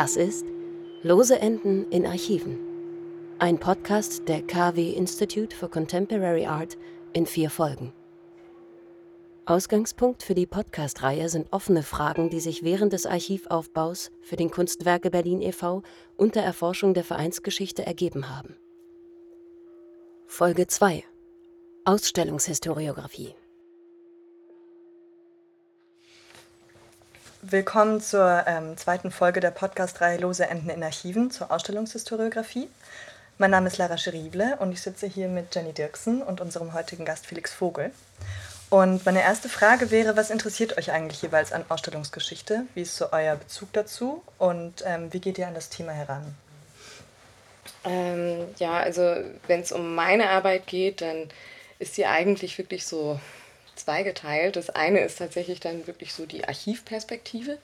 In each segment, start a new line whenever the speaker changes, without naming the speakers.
Das ist Lose Enden in Archiven. Ein Podcast der KW Institute for Contemporary Art in vier Folgen. Ausgangspunkt für die Podcast-Reihe sind offene Fragen, die sich während des Archivaufbaus für den Kunstwerke Berlin e.V. unter Erforschung der Vereinsgeschichte ergeben haben. Folge 2 Ausstellungshistoriographie
Willkommen zur ähm, zweiten Folge der Podcast-Reihe Lose Enden in Archiven zur Ausstellungshistoriographie. Mein Name ist Lara Scherible und ich sitze hier mit Jenny Dirksen und unserem heutigen Gast Felix Vogel. Und meine erste Frage wäre, was interessiert euch eigentlich jeweils an Ausstellungsgeschichte? Wie ist so euer Bezug dazu und ähm, wie geht ihr an das Thema heran?
Ähm, ja, also wenn es um meine Arbeit geht, dann ist sie eigentlich wirklich so zweigeteilt. Das eine ist tatsächlich dann wirklich so die Archivperspektive.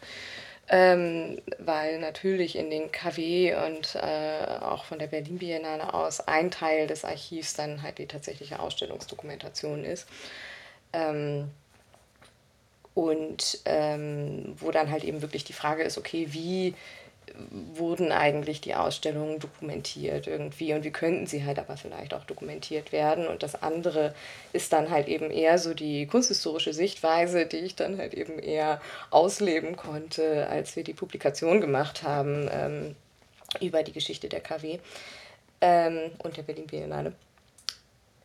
Ähm, weil natürlich in den KW und äh, auch von der Berlin Biennale aus ein Teil des Archivs dann halt die tatsächliche Ausstellungsdokumentation ist. Ähm, und ähm, wo dann halt eben wirklich die Frage ist, okay, wie wurden eigentlich die Ausstellungen dokumentiert irgendwie und wie könnten sie halt aber vielleicht auch dokumentiert werden. Und das andere ist dann halt eben eher so die kunsthistorische Sichtweise, die ich dann halt eben eher ausleben konnte, als wir die Publikation gemacht haben ähm, über die Geschichte der KW ähm, und der Berlin Biennale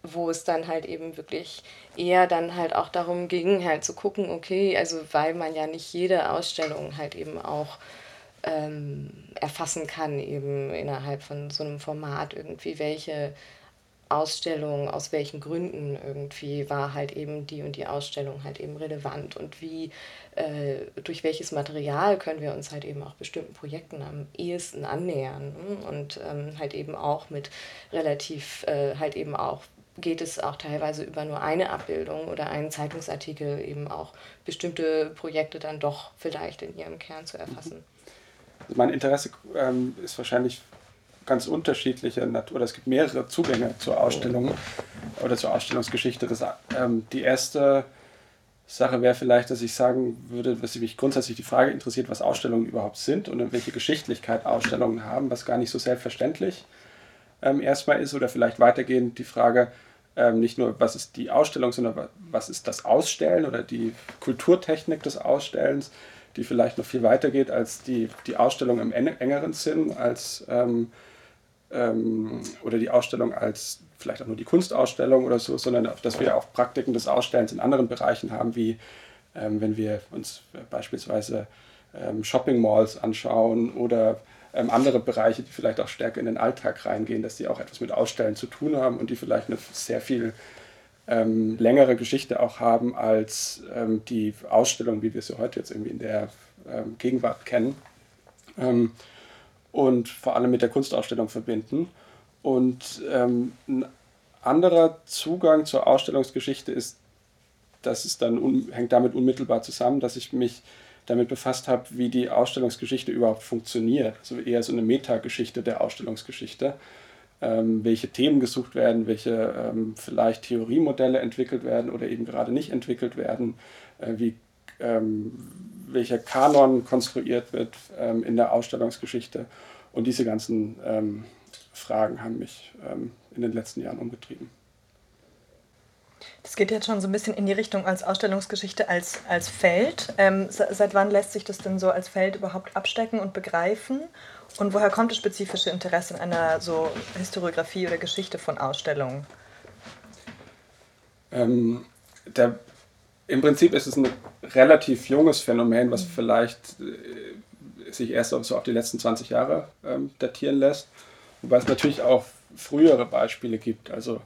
wo es dann halt eben wirklich eher dann halt auch darum ging, halt zu gucken, okay, also weil man ja nicht jede Ausstellung halt eben auch ähm, erfassen kann, eben innerhalb von so einem Format irgendwie, welche Ausstellung, aus welchen Gründen irgendwie war halt eben die und die Ausstellung halt eben relevant und wie, äh, durch welches Material können wir uns halt eben auch bestimmten Projekten am ehesten annähern ne? und ähm, halt eben auch mit relativ, äh, halt eben auch geht es auch teilweise über nur eine Abbildung oder einen Zeitungsartikel eben auch bestimmte Projekte dann doch vielleicht in ihrem Kern zu erfassen.
Mein Interesse ähm, ist wahrscheinlich ganz unterschiedlicher Natur. Oder es gibt mehrere Zugänge zur Ausstellung oder zur Ausstellungsgeschichte. Das, ähm, die erste Sache wäre vielleicht, dass ich sagen würde, dass mich grundsätzlich die Frage interessiert, was Ausstellungen überhaupt sind und welche Geschichtlichkeit Ausstellungen haben, was gar nicht so selbstverständlich ähm, erstmal ist. Oder vielleicht weitergehend die Frage, ähm, nicht nur, was ist die Ausstellung, sondern was ist das Ausstellen oder die Kulturtechnik des Ausstellens die vielleicht noch viel weiter geht als die, die Ausstellung im engeren Sinn, als ähm, ähm, oder die Ausstellung als vielleicht auch nur die Kunstausstellung oder so, sondern dass wir auch Praktiken des Ausstellens in anderen Bereichen haben, wie ähm, wenn wir uns beispielsweise ähm, Shopping Malls anschauen oder ähm, andere Bereiche, die vielleicht auch stärker in den Alltag reingehen, dass die auch etwas mit Ausstellen zu tun haben und die vielleicht eine sehr viel ähm, längere Geschichte auch haben als ähm, die Ausstellung, wie wir sie heute jetzt irgendwie in der ähm, Gegenwart kennen. Ähm, und vor allem mit der Kunstausstellung verbinden. Und ähm, ein anderer Zugang zur Ausstellungsgeschichte ist, dass es dann hängt damit unmittelbar zusammen, dass ich mich damit befasst habe, wie die Ausstellungsgeschichte überhaupt funktioniert. Also eher so eine Metageschichte der Ausstellungsgeschichte ähm, welche Themen gesucht werden, welche ähm, vielleicht Theoriemodelle entwickelt werden oder eben gerade nicht entwickelt werden, äh, wie ähm, welcher Kanon konstruiert wird ähm, in der Ausstellungsgeschichte. Und diese ganzen ähm, Fragen haben mich ähm, in den letzten Jahren umgetrieben.
Das geht jetzt schon so ein bisschen in die Richtung als Ausstellungsgeschichte als, als Feld. Seit wann lässt sich das denn so als Feld überhaupt abstecken und begreifen? Und woher kommt das spezifische Interesse an einer so Historiografie oder Geschichte von Ausstellungen?
Ähm, der, Im Prinzip ist es ein relativ junges Phänomen, was mhm. vielleicht äh, sich erst so auf die letzten 20 Jahre ähm, datieren lässt. Wobei es natürlich auch frühere Beispiele gibt. Also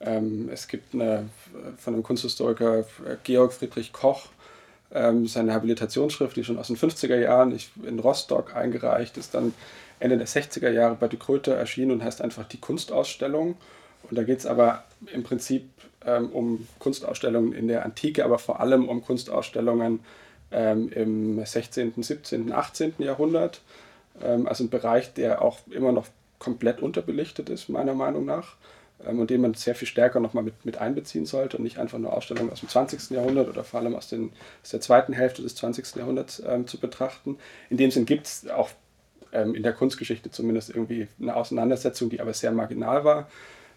ähm, es gibt eine von einem Kunsthistoriker Georg Friedrich Koch, ähm, seine Habilitationsschrift, die schon aus den 50er Jahren in Rostock eingereicht ist, dann Ende der 60er Jahre bei de Kröte erschienen und heißt einfach die Kunstausstellung. Und da geht es aber im Prinzip ähm, um Kunstausstellungen in der Antike, aber vor allem um Kunstausstellungen ähm, im 16., 17., 18. Jahrhundert. Ähm, also ein Bereich, der auch immer noch komplett unterbelichtet ist, meiner Meinung nach ähm, und den man sehr viel stärker nochmal mit, mit einbeziehen sollte und nicht einfach nur Ausstellungen aus dem 20. Jahrhundert oder vor allem aus, den, aus der zweiten Hälfte des 20. Jahrhunderts ähm, zu betrachten. In dem Sinn gibt es auch ähm, in der Kunstgeschichte zumindest irgendwie eine Auseinandersetzung, die aber sehr marginal war.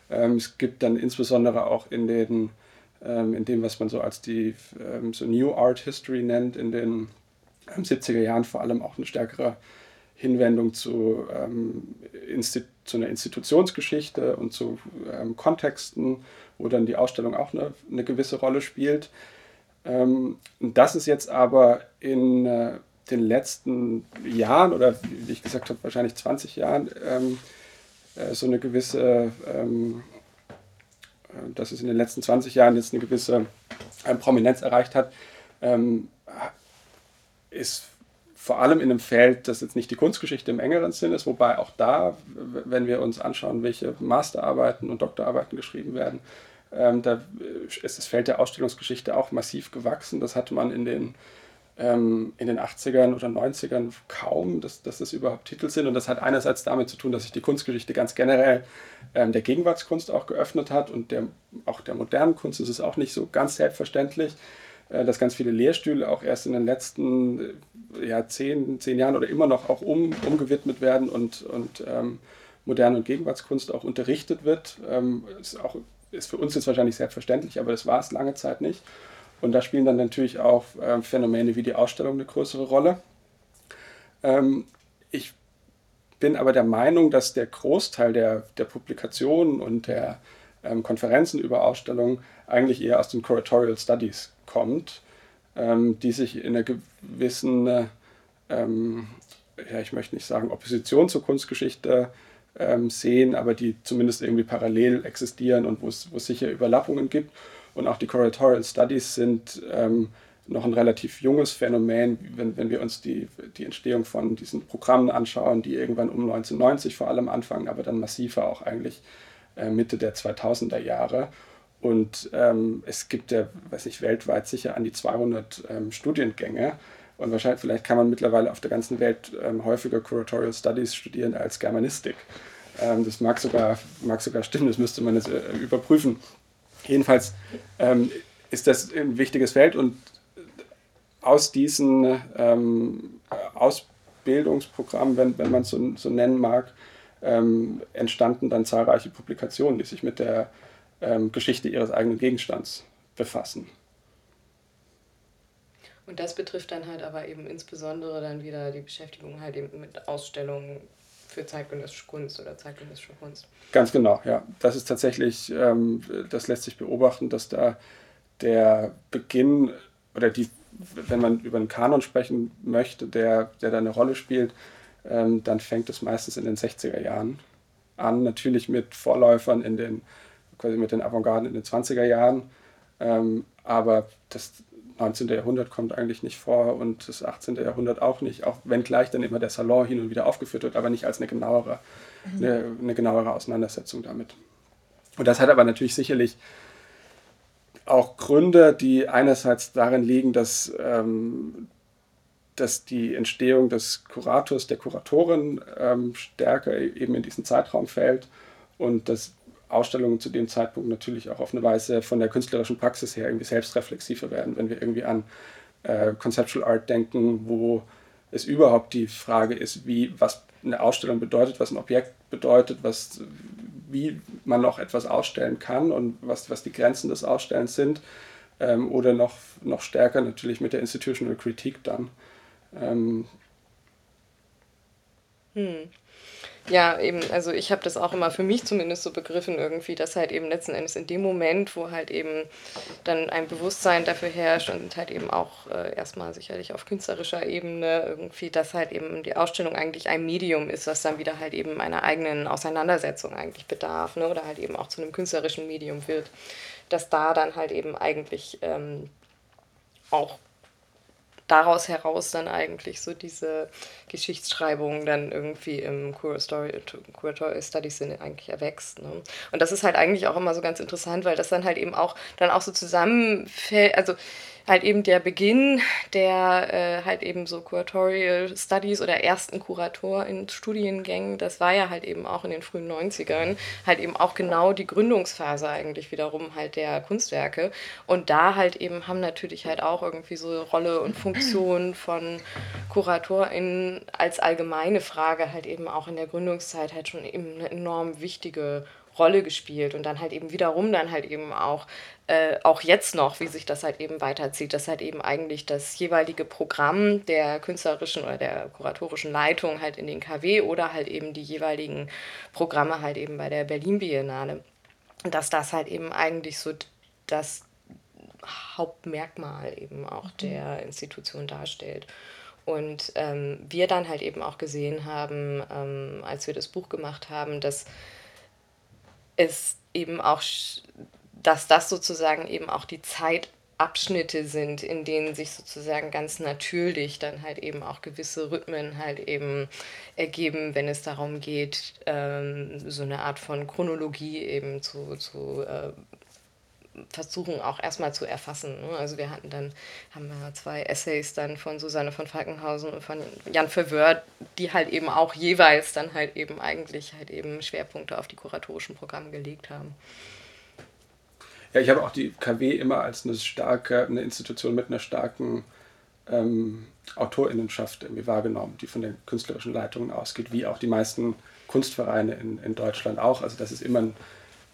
Ähm, es gibt dann insbesondere auch in den ähm, in dem, was man so als die ähm, so New Art History nennt, in den 70er ähm, Jahren vor allem auch eine stärkere Hinwendung zu, ähm, zu einer Institutionsgeschichte und zu ähm, Kontexten, wo dann die Ausstellung auch eine, eine gewisse Rolle spielt. Ähm, das ist jetzt aber in äh, den letzten Jahren oder wie ich gesagt habe, wahrscheinlich 20 Jahren ähm, äh, so eine gewisse, ähm, äh, dass es in den letzten 20 Jahren jetzt eine gewisse äh, Prominenz erreicht hat, ähm, ist vor allem in einem Feld, das jetzt nicht die Kunstgeschichte im engeren Sinn ist, wobei auch da, wenn wir uns anschauen, welche Masterarbeiten und Doktorarbeiten geschrieben werden, ähm, da ist das Feld der Ausstellungsgeschichte auch massiv gewachsen. Das hatte man in den, ähm, in den 80ern oder 90ern kaum, dass, dass das überhaupt Titel sind. Und das hat einerseits damit zu tun, dass sich die Kunstgeschichte ganz generell ähm, der Gegenwartskunst auch geöffnet hat und der, auch der modernen Kunst ist es auch nicht so ganz selbstverständlich. Äh, dass ganz viele Lehrstühle auch erst in den letzten ja, zehn, zehn Jahren oder immer noch auch um, umgewidmet werden und, und ähm, moderne und Gegenwartskunst auch unterrichtet wird. Ähm, ist, auch, ist für uns jetzt wahrscheinlich selbstverständlich, aber das war es lange Zeit nicht. Und da spielen dann natürlich auch ähm, Phänomene wie die Ausstellung eine größere Rolle. Ähm, ich bin aber der Meinung, dass der Großteil der, der Publikationen und der ähm, Konferenzen über Ausstellungen eigentlich eher aus den Curatorial Studies kommt, ähm, die sich in einer gewissen, äh, ähm, ja, ich möchte nicht sagen Opposition zur Kunstgeschichte ähm, sehen, aber die zumindest irgendwie parallel existieren und wo es sicher Überlappungen gibt. Und auch die Curatorial Studies sind ähm, noch ein relativ junges Phänomen, wenn, wenn wir uns die, die Entstehung von diesen Programmen anschauen, die irgendwann um 1990 vor allem anfangen, aber dann massiver auch eigentlich äh, Mitte der 2000er Jahre. Und ähm, es gibt ja, weiß ich, weltweit sicher an die 200 ähm, Studiengänge. Und wahrscheinlich, vielleicht kann man mittlerweile auf der ganzen Welt ähm, häufiger Curatorial Studies studieren als Germanistik. Ähm, das mag sogar, mag sogar stimmen, das müsste man jetzt äh, überprüfen. Jedenfalls ähm, ist das ein wichtiges Feld und aus diesen ähm, Ausbildungsprogrammen, wenn, wenn man es so, so nennen mag, entstanden dann zahlreiche Publikationen, die sich mit der ähm, Geschichte ihres eigenen Gegenstands befassen.
Und das betrifft dann halt aber eben insbesondere dann wieder die Beschäftigung halt eben mit Ausstellungen für zeitgenössische Kunst oder zeitgenössische Kunst.
Ganz genau, ja. Das ist tatsächlich, ähm, das lässt sich beobachten, dass da der Beginn oder die, wenn man über einen Kanon sprechen möchte, der, der da eine Rolle spielt, ähm, dann fängt es meistens in den 60er Jahren an, natürlich mit Vorläufern in den quasi mit den Avantgarden in den 20er Jahren. Ähm, aber das 19. Jahrhundert kommt eigentlich nicht vor und das 18. Jahrhundert auch nicht, auch wenn gleich dann immer der Salon hin und wieder aufgeführt wird, aber nicht als eine genauere, mhm. eine, eine genauere Auseinandersetzung damit. Und das hat aber natürlich sicherlich auch Gründe, die einerseits darin liegen, dass, ähm, dass die Entstehung des Kurators, der Kuratorin ähm, stärker eben in diesen Zeitraum fällt und dass Ausstellungen zu dem Zeitpunkt natürlich auch auf eine Weise von der künstlerischen Praxis her irgendwie selbstreflexiver werden, wenn wir irgendwie an äh, Conceptual Art denken, wo es überhaupt die Frage ist, wie was eine Ausstellung bedeutet, was ein Objekt bedeutet, was, wie man noch etwas ausstellen kann und was, was die Grenzen des Ausstellens sind. Ähm, oder noch, noch stärker natürlich mit der Institutional Kritik dann. Ähm,
hm. Ja, eben, also ich habe das auch immer für mich zumindest so begriffen irgendwie, dass halt eben letzten Endes in dem Moment, wo halt eben dann ein Bewusstsein dafür herrscht und halt eben auch äh, erstmal sicherlich auf künstlerischer Ebene irgendwie, dass halt eben die Ausstellung eigentlich ein Medium ist, was dann wieder halt eben einer eigenen Auseinandersetzung eigentlich bedarf, ne? oder halt eben auch zu einem künstlerischen Medium wird, dass da dann halt eben eigentlich ähm, auch daraus heraus dann eigentlich so diese Geschichtsschreibung dann irgendwie im Curatorial Studies Sinne eigentlich erwächst. Ne? Und das ist halt eigentlich auch immer so ganz interessant, weil das dann halt eben auch dann auch so zusammenfällt, also halt eben der Beginn der äh, halt eben so Curatorial Studies oder ersten Kurator in Studiengängen, das war ja halt eben auch in den frühen 90ern, halt eben auch genau die Gründungsphase eigentlich wiederum halt der Kunstwerke. Und da halt eben haben natürlich halt auch irgendwie so Rolle und Funktion von KuratorInnen als allgemeine Frage halt eben auch in der Gründungszeit halt schon eben eine enorm wichtige Rolle gespielt und dann halt eben wiederum dann halt eben auch, äh, auch jetzt noch, wie sich das halt eben weiterzieht, dass halt eben eigentlich das jeweilige Programm der künstlerischen oder der kuratorischen Leitung halt in den KW oder halt eben die jeweiligen Programme halt eben bei der Berlin Biennale, dass das halt eben eigentlich so das Hauptmerkmal eben auch mhm. der Institution darstellt. Und ähm, wir dann halt eben auch gesehen haben, ähm, als wir das Buch gemacht haben, dass es eben auch, dass das sozusagen eben auch die Zeitabschnitte sind, in denen sich sozusagen ganz natürlich dann halt eben auch gewisse Rhythmen halt eben ergeben, wenn es darum geht, ähm, so eine Art von Chronologie eben zu, zu äh, versuchen auch erstmal zu erfassen. Ne? Also wir hatten dann, haben wir zwei Essays dann von Susanne von Falkenhausen und von Jan Verwör, die halt eben auch jeweils dann halt eben eigentlich halt eben Schwerpunkte auf die kuratorischen Programme gelegt haben.
Ja, ich habe auch die KW immer als eine starke, eine Institution mit einer starken ähm, Autorinnenschaft irgendwie wahrgenommen, die von den künstlerischen Leitungen ausgeht, wie auch die meisten Kunstvereine in, in Deutschland auch. Also das ist immer ein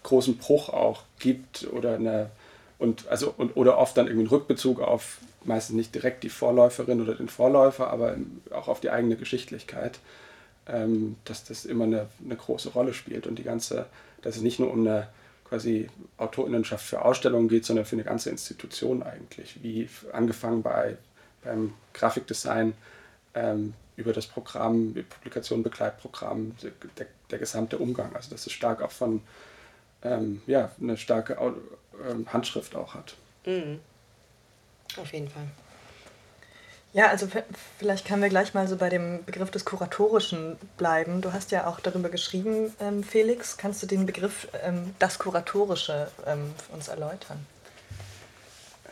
großen Bruch auch gibt oder eine und also und oder oft dann irgendwie einen Rückbezug auf meistens nicht direkt die Vorläuferin oder den Vorläufer, aber auch auf die eigene Geschichtlichkeit, ähm, dass das immer eine, eine große Rolle spielt und die ganze, dass es nicht nur um eine quasi Autorinnenschaft für Ausstellungen geht, sondern für eine ganze Institution eigentlich, wie angefangen bei beim Grafikdesign ähm, über das Programm, Publikation, Begleitprogramm, der, der gesamte Umgang. Also das ist stark auch von ähm, ja, eine starke ähm, Handschrift auch hat. Mhm.
Auf jeden Fall.
Ja, also vielleicht können wir gleich mal so bei dem Begriff des Kuratorischen bleiben. Du hast ja auch darüber geschrieben, ähm, Felix. Kannst du den Begriff ähm, das Kuratorische ähm, uns erläutern?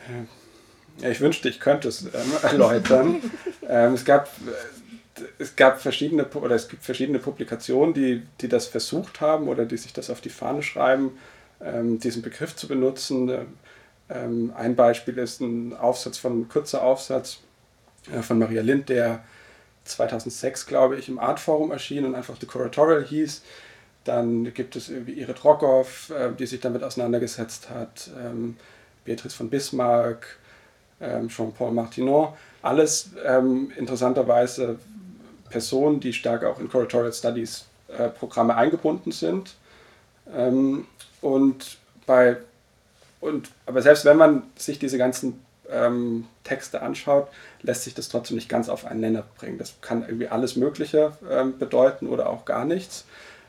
Äh, ja, ich wünschte, ich könnte es ähm, erläutern. Ähm, es gab es gab verschiedene oder es gibt verschiedene Publikationen, die, die das versucht haben oder die sich das auf die Fahne schreiben, ähm, diesen Begriff zu benutzen. Ähm, ein Beispiel ist ein Aufsatz von ein kurzer Aufsatz äh, von Maria Lind, der 2006, glaube ich, im Artforum erschien und einfach The Curatorial hieß. Dann gibt es irgendwie Irit Rockoff, äh, die sich damit auseinandergesetzt hat, ähm, Beatrice von Bismarck, ähm, Jean-Paul Martinon. Alles ähm, interessanterweise Personen, die stark auch in Curatorial Studies äh, Programme eingebunden sind. Ähm, und bei, und, aber selbst wenn man sich diese ganzen ähm, Texte anschaut, lässt sich das trotzdem nicht ganz auf einen Nenner bringen. Das kann irgendwie alles Mögliche ähm, bedeuten oder auch gar nichts.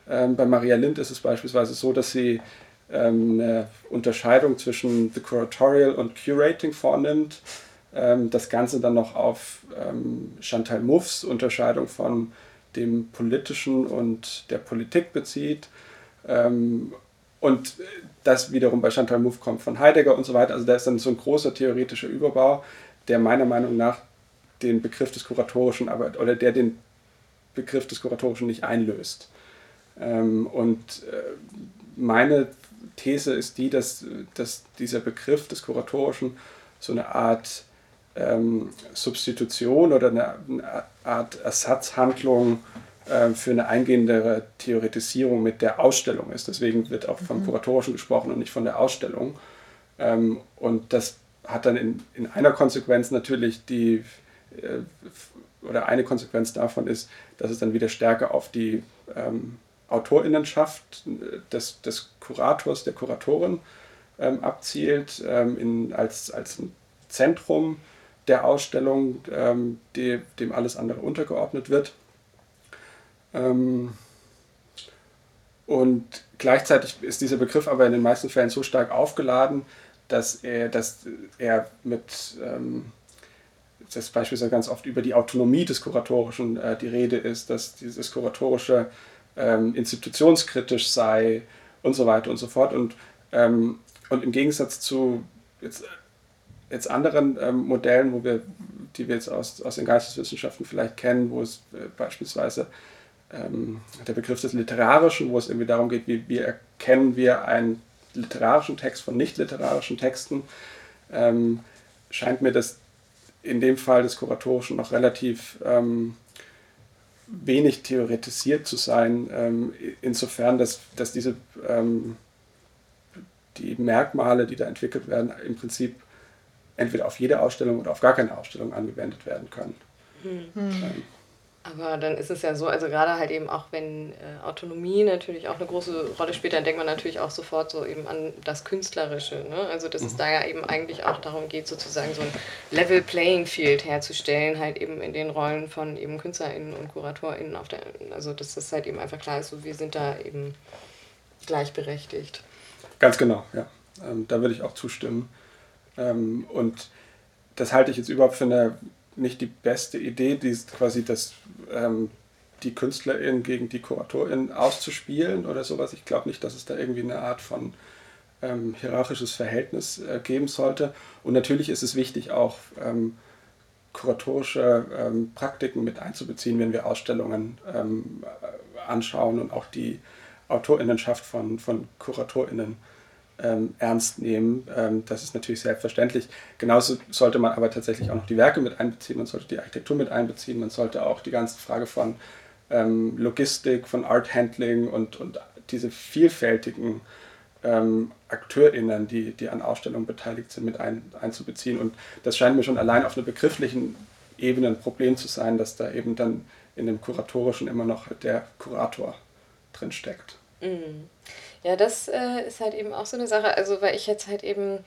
Ähm, bei Maria Lind ist es beispielsweise so, dass sie ähm, eine Unterscheidung zwischen The Curatorial und Curating vornimmt das Ganze dann noch auf ähm, Chantal Mouffes Unterscheidung von dem Politischen und der Politik bezieht. Ähm, und das wiederum bei Chantal Mouffe kommt von Heidegger und so weiter. Also da ist dann so ein großer theoretischer Überbau, der meiner Meinung nach den Begriff des Kuratorischen, aber, oder der den Begriff des Kuratorischen nicht einlöst. Ähm, und äh, meine These ist die, dass, dass dieser Begriff des Kuratorischen so eine Art ähm, Substitution oder eine, Art Ersatzhandlung äh, für eine eingehendere Theoretisierung mit der Ausstellung ist. Deswegen wird auch vom mhm. Kuratorischen gesprochen und nicht von der Ausstellung. Ähm, und das hat dann in, in einer Konsequenz natürlich die, äh, oder eine Konsequenz davon ist, dass es dann wieder stärker auf die ähm, Autorinnenschaft des, des Kurators, der Kuratorin ähm, abzielt, ähm, in, als, als ein Zentrum der Ausstellung, ähm, die, dem alles andere untergeordnet wird. Ähm, und gleichzeitig ist dieser Begriff aber in den meisten Fällen so stark aufgeladen, dass er, dass er mit, ähm, das beispielsweise ganz oft über die Autonomie des Kuratorischen äh, die Rede ist, dass dieses Kuratorische ähm, institutionskritisch sei und so weiter und so fort. Und, ähm, und im Gegensatz zu jetzt jetzt anderen ähm, Modellen, wo wir, die wir jetzt aus, aus den Geisteswissenschaften vielleicht kennen, wo es äh, beispielsweise ähm, der Begriff des Literarischen, wo es irgendwie darum geht, wie, wie erkennen wir einen literarischen Text von nicht literarischen Texten, ähm, scheint mir das in dem Fall des Kuratorischen noch relativ ähm, wenig theoretisiert zu sein, ähm, insofern, dass, dass diese ähm, die Merkmale, die da entwickelt werden, im Prinzip entweder auf jede Ausstellung oder auf gar keine Ausstellung angewendet werden können. Hm.
Ähm, aber dann ist es ja so, also gerade halt eben auch, wenn äh, Autonomie natürlich auch eine große Rolle spielt, dann denkt man natürlich auch sofort so eben an das Künstlerische. Ne? Also dass mhm. es da ja eben eigentlich auch darum geht, sozusagen so ein Level Playing Field herzustellen, halt eben in den Rollen von eben KünstlerInnen und KuratorInnen auf der, also dass das halt eben einfach klar ist, so wir sind da eben gleichberechtigt.
Ganz genau, ja. Ähm, da würde ich auch zustimmen. Ähm, und das halte ich jetzt überhaupt für eine nicht die beste Idee, die quasi das, ähm, die KünstlerInnen gegen die KuratorInnen auszuspielen oder sowas. Ich glaube nicht, dass es da irgendwie eine Art von ähm, hierarchisches Verhältnis äh, geben sollte. Und natürlich ist es wichtig, auch ähm, kuratorische ähm, Praktiken mit einzubeziehen, wenn wir Ausstellungen ähm, anschauen und auch die AutorInnenschaft von, von KuratorInnen ähm, ernst nehmen. Ähm, das ist natürlich selbstverständlich. Genauso sollte man aber tatsächlich auch noch die Werke mit einbeziehen, man sollte die Architektur mit einbeziehen, man sollte auch die ganze Frage von ähm, Logistik, von Art Handling und, und diese vielfältigen ähm, AkteurInnen, die, die an Ausstellungen beteiligt sind, mit ein, einzubeziehen. Und das scheint mir schon allein auf einer begrifflichen Ebene ein Problem zu sein, dass da eben dann in dem Kuratorischen immer noch der Kurator drin steckt.
Mhm. Ja, das äh, ist halt eben auch so eine Sache, also weil ich jetzt halt eben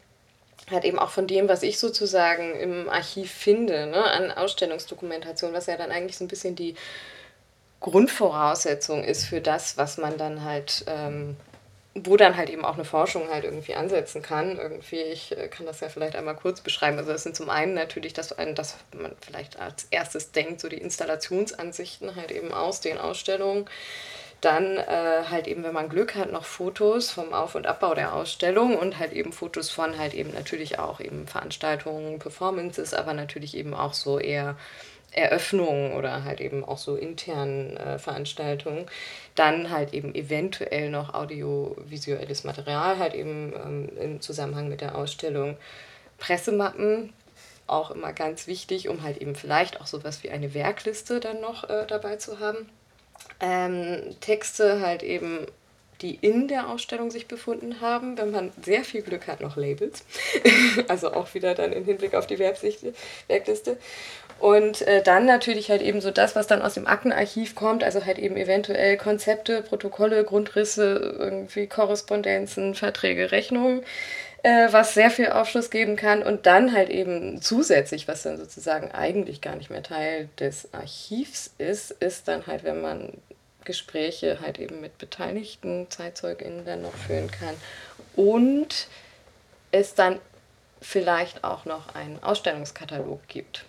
halt eben auch von dem, was ich sozusagen im Archiv finde, ne, an Ausstellungsdokumentation, was ja dann eigentlich so ein bisschen die Grundvoraussetzung ist für das, was man dann halt, ähm, wo dann halt eben auch eine Forschung halt irgendwie ansetzen kann. Irgendwie, ich äh, kann das ja vielleicht einmal kurz beschreiben. Also das sind zum einen natürlich, dass, dass man vielleicht als erstes denkt, so die Installationsansichten halt eben aus den Ausstellungen dann äh, halt eben, wenn man Glück hat, noch Fotos vom Auf- und Abbau der Ausstellung und halt eben Fotos von halt eben natürlich auch eben Veranstaltungen, Performances, aber natürlich eben auch so eher Eröffnungen oder halt eben auch so internen äh, Veranstaltungen. Dann halt eben eventuell noch audiovisuelles Material, halt eben ähm, im Zusammenhang mit der Ausstellung. Pressemappen, auch immer ganz wichtig, um halt eben vielleicht auch sowas wie eine Werkliste dann noch äh, dabei zu haben ähm, Texte halt eben, die in der Ausstellung sich befunden haben. Wenn man sehr viel Glück hat, noch Labels. also auch wieder dann im Hinblick auf die Werkliste. Und äh, dann natürlich halt eben so das, was dann aus dem Aktenarchiv kommt, also halt eben eventuell Konzepte, Protokolle, Grundrisse, irgendwie Korrespondenzen, Verträge, Rechnungen äh, was sehr viel Aufschluss geben kann. Und dann halt eben zusätzlich, was dann sozusagen eigentlich gar nicht mehr Teil des Archivs ist, ist dann halt, wenn man Gespräche halt eben mit beteiligten ZeitzeugInnen dann noch führen kann. Und es dann vielleicht auch noch einen Ausstellungskatalog gibt.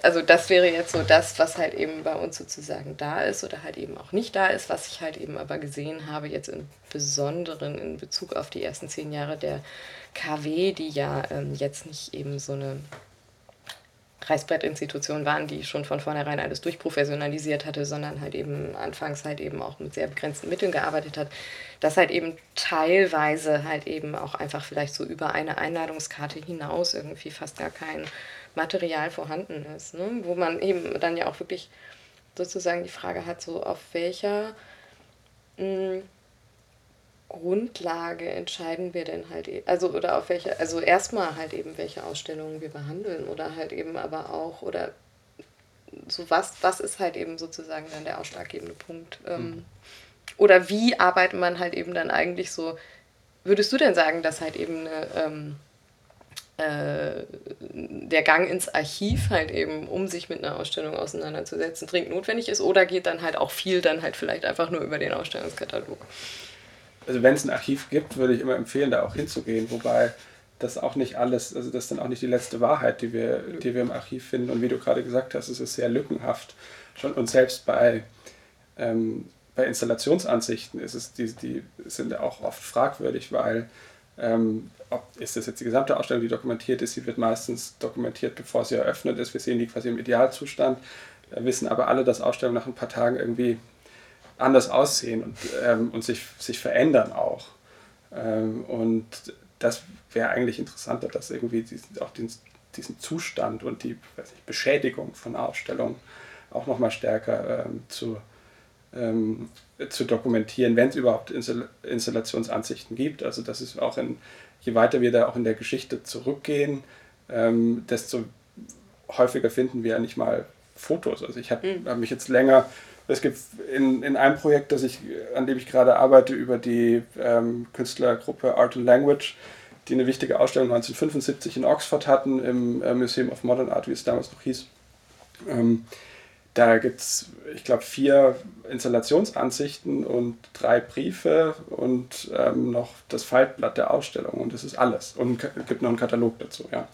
Also das wäre jetzt so das, was halt eben bei uns sozusagen da ist oder halt eben auch nicht da ist, was ich halt eben aber gesehen habe, jetzt im Besonderen in Bezug auf die ersten zehn Jahre der KW, die ja ähm, jetzt nicht eben so eine Reißbrettinstitution waren, die schon von vornherein alles durchprofessionalisiert hatte, sondern halt eben anfangs halt eben auch mit sehr begrenzten Mitteln gearbeitet hat, dass halt eben teilweise halt eben auch einfach vielleicht so über eine Einladungskarte hinaus irgendwie fast gar kein Material vorhanden ist, ne? wo man eben dann ja auch wirklich sozusagen die Frage hat, so auf welcher mh, hm, Grundlage entscheiden wir denn halt, e-, also oder auf welche, also erstmal halt eben, welche Ausstellungen wir behandeln oder halt eben aber auch, oder so was, was ist halt eben sozusagen dann der ausschlaggebende Punkt? Mhm. oder wie arbeitet man halt eben dann eigentlich so, würdest du denn sagen, dass halt eben eine, ähm, äh, der Gang ins Archiv halt eben, um sich mit einer Ausstellung auseinanderzusetzen, dringend notwendig ist oder geht dann halt auch viel dann halt vielleicht einfach nur über den Ausstellungskatalog?
also wenn es ein Archiv gibt, würde ich immer empfehlen, da auch hinzugehen, wobei das auch nicht alles, also das ist dann auch nicht die letzte Wahrheit, die wir, die wir im Archiv finden. Und wie du gerade gesagt hast, es ist sehr lückenhaft. Schon, und selbst bei, ähm, bei Installationsansichten ist es, die, die sind auch oft fragwürdig, weil Ähm, ob, ist das jetzt die gesamte Ausstellung, die dokumentiert ist? Sie wird meistens dokumentiert, bevor sie eröffnet ist. Wir sehen die quasi im Idealzustand, äh, wissen aber alle, dass Ausstellungen nach ein paar Tagen irgendwie anders aussehen und, ähm, und sich, sich verändern auch. Ähm, und das wäre eigentlich interessanter, dass irgendwie diesen, auch diesen, diesen Zustand und die nicht, Beschädigung von Ausstellungen auch nochmal stärker ähm, zu, ähm, zu dokumentieren, wenn es überhaupt Install Installationsansichten gibt. Also das ist auch in, je weiter wir da auch in der Geschichte zurückgehen, ähm, desto häufiger finden wir ja nicht mal Fotos. Also ich habe mhm. hab mich jetzt länger, es gibt in, in einem Projekt, das ich, an dem ich gerade arbeite, über die ähm, Künstlergruppe Art and Language, die eine wichtige Ausstellung 1975 in Oxford hatten, im äh, Museum of Modern Art, wie es damals noch hieß. Ähm, da gibt es, ich glaube, vier Installationsansichten und drei Briefe und ähm, noch das Faltblatt der Ausstellung und das ist alles. Und es gibt noch einen Katalog dazu, ja.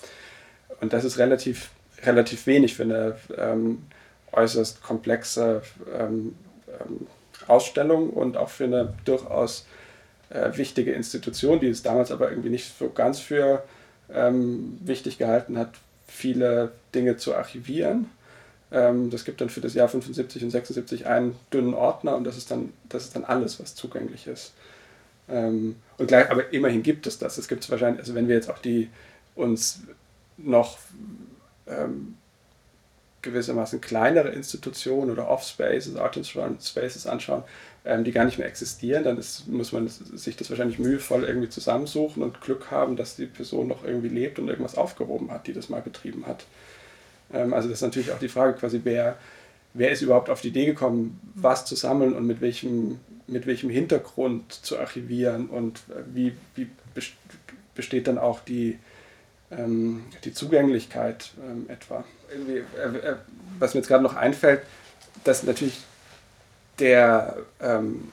Und das ist relativ, relativ wenig für eine ähm, äußerst komplexe ähm, ähm Ausstellung und auch für eine durchaus äh, wichtige Institution, die es damals aber irgendwie nicht so ganz für ähm, wichtig gehalten hat, viele Dinge zu archivieren. Ähm, das gibt dann für das Jahr 75 und 76 einen dünnen Ordner und das ist dann, das ist dann alles, was zugänglich ist. Ähm, und gleich, aber immerhin gibt es das. Es gibt wahrscheinlich, also wenn wir jetzt auch die uns noch ähm, gewissermaßen kleinere Institutionen oder Off-Spaces, Art Spaces anschauen, ähm, die gar nicht mehr existieren, dann ist, muss man sich das wahrscheinlich mühevoll irgendwie zusammensuchen und Glück haben, dass die Person noch irgendwie lebt und irgendwas aufgehoben hat, die das mal betrieben hat. Ähm, also das ist natürlich auch die Frage quasi, wer, wer ist überhaupt auf die Idee gekommen, was zu sammeln und mit welchem, mit welchem Hintergrund zu archivieren und äh, wie, wie besteht dann auch die, ähm, die Zugänglichkeit ähm, etwa. Irgendwie, äh, äh, was mir jetzt gerade noch einfällt, dass natürlich der, ähm,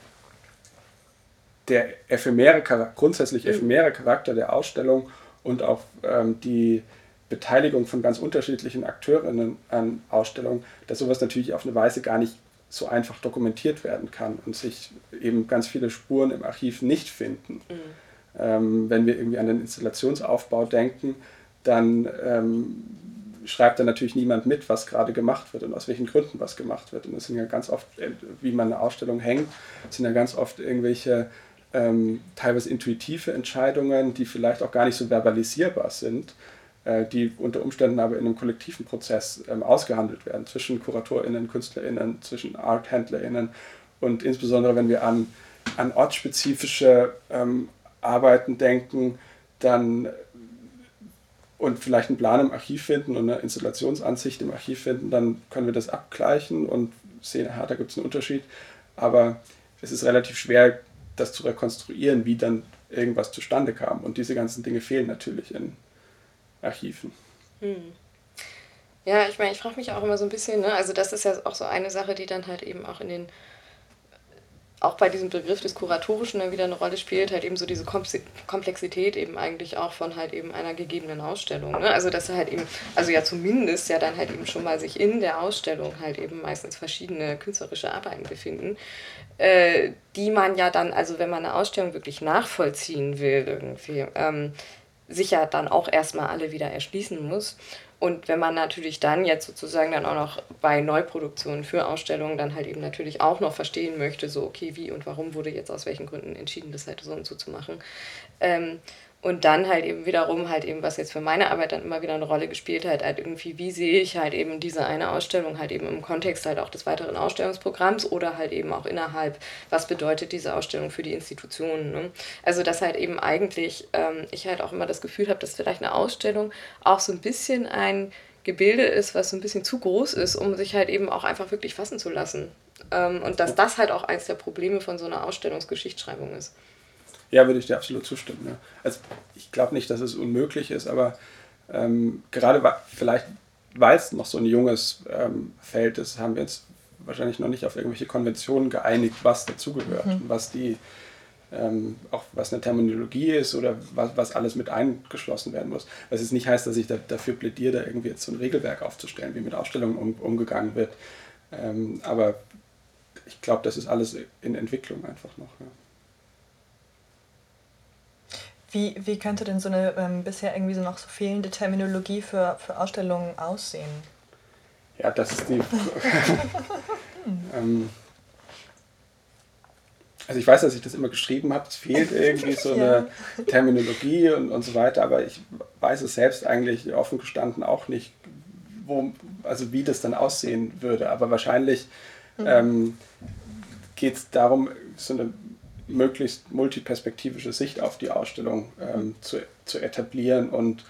der ephemere, grundsätzlich ephemere Charakter der Ausstellung und auch ähm, die Beteiligung von ganz unterschiedlichen Akteurinnen an Ausstellungen, dass sowas natürlich auf eine Weise gar nicht so einfach dokumentiert werden kann und sich eben ganz viele Spuren im Archiv nicht finden. Mhm. Ähm, wenn wir irgendwie an den Installationsaufbau denken, dann ähm, schreibt da natürlich niemand mit, was gerade gemacht wird und aus welchen Gründen was gemacht wird. Und es sind ja ganz oft, äh, wie man eine Ausstellung hängt, sind ja ganz oft irgendwelche ähm, teilweise intuitive Entscheidungen, die vielleicht auch gar nicht so verbalisierbar sind, die unter Umständen aber in einem kollektiven Prozess ähm, ausgehandelt werden zwischen KuratorInnen, KünstlerInnen, zwischen ArthändlerInnen und insbesondere wenn wir an, an ortsspezifische ähm, Arbeiten denken, dann und vielleicht einen Plan im Archiv finden und eine Installationsansicht im Archiv finden, dann können wir das abgleichen und sehen, aha, da gibt es einen Unterschied. Aber es ist relativ schwer, das zu rekonstruieren, wie dann irgendwas zustande kam. Und diese ganzen Dinge fehlen natürlich in Archiven. Hm.
Ja, ich meine, ich frage mich auch immer so ein bisschen, ne? also das ist ja auch so eine Sache, die dann halt eben auch in den auch bei diesem Begriff des Kuratorischen dann wieder eine Rolle spielt, halt eben so diese Komplexität eben eigentlich auch von halt eben einer gegebenen Ausstellung. Ne? Also dass halt eben, also ja zumindest ja dann halt eben schon mal sich in der Ausstellung halt eben meistens verschiedene künstlerische Arbeiten befinden, äh, die man ja dann, also wenn man eine Ausstellung wirklich nachvollziehen will irgendwie, ähm, sich ja dann auch erstmal alle wieder erschließen muss. Und wenn man natürlich dann jetzt sozusagen dann auch noch bei Neuproduktionen für Ausstellungen dann halt eben natürlich auch noch verstehen möchte, so okay, wie und warum wurde jetzt aus welchen Gründen entschieden, das halt so und so zu machen, ähm, und dann halt eben wiederum halt eben, was jetzt für meine Arbeit dann immer wieder eine Rolle gespielt hat, halt irgendwie, wie sehe ich halt eben diese eine Ausstellung halt eben im Kontext halt auch des weiteren Ausstellungsprogramms oder halt eben auch innerhalb, was bedeutet diese Ausstellung für die Institutionen. Ne? Also dass halt eben eigentlich ähm, ich halt auch immer das Gefühl habe, dass vielleicht eine Ausstellung auch so ein bisschen ein Gebilde ist, was so ein bisschen zu groß ist, um sich halt eben auch einfach wirklich fassen zu lassen. Ähm, und dass das halt auch eins der Probleme von so einer Ausstellungsgeschichtsschreibung ist.
Ja, würde ich dir absolut zustimmen. Ja. Also ich glaube nicht, dass es unmöglich ist, aber ähm, gerade vielleicht, weil es noch so ein junges ähm, Feld ist, haben wir jetzt wahrscheinlich noch nicht auf irgendwelche Konventionen geeinigt, was dazugehört, mhm. was die ähm, auch was eine Terminologie ist oder was, was alles mit eingeschlossen werden muss. Was jetzt nicht heißt, dass ich da, dafür plädiere, da irgendwie jetzt so ein Regelwerk aufzustellen, wie mit Ausstellungen um, umgegangen wird. Ähm, aber ich glaube, das ist alles in Entwicklung einfach noch. Ja.
Wie, wie könnte denn so eine ähm, bisher irgendwie so noch so fehlende Terminologie für, für Ausstellungen aussehen?
Ja, das ist die. ähm, also ich weiß, dass ich das immer geschrieben habe, es fehlt irgendwie so eine Terminologie und, und so weiter, aber ich weiß es selbst eigentlich offen gestanden auch nicht, wo, also wie das dann aussehen würde. Aber wahrscheinlich mhm. ähm, geht es darum, so eine möglichst multiperspektivische Sicht auf die Ausstellung ähm, zu, zu etablieren und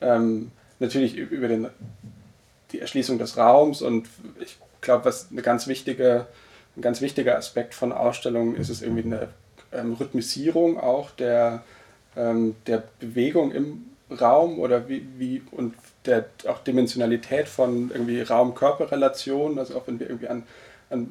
ähm, natürlich über den, die Erschließung des Raums und ich glaube, was eine ganz wichtige, ein ganz wichtiger Aspekt von Ausstellungen ist, ist irgendwie eine ähm, Rhythmisierung auch der, ähm, der Bewegung im Raum oder wie, wie und der auch Dimensionalität von irgendwie Raum-Körper-Relationen, also auch wenn wir irgendwie an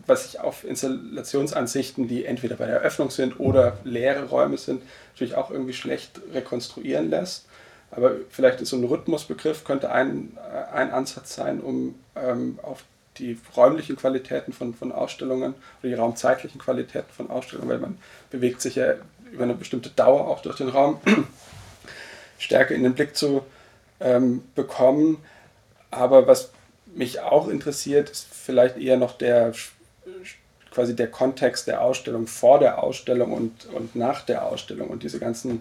was sich auf Installationsansichten, die entweder bei der Eröffnung sind oder leere Räume sind, natürlich auch irgendwie schlecht rekonstruieren lässt. Aber vielleicht ist so ein Rhythmusbegriff, könnte ein, äh, ein Ansatz sein, um ähm, auf die räumlichen Qualitäten von, von Ausstellungen oder die raumzeitlichen Qualitäten von Ausstellungen, weil man bewegt sich ja über eine bestimmte Dauer auch durch den Raum, stärker in den Blick zu ähm, bekommen. Aber was mich auch interessiert, ist vielleicht eher noch der quasi der Kontext der Ausstellung vor der Ausstellung und, und nach der Ausstellung und diese ganzen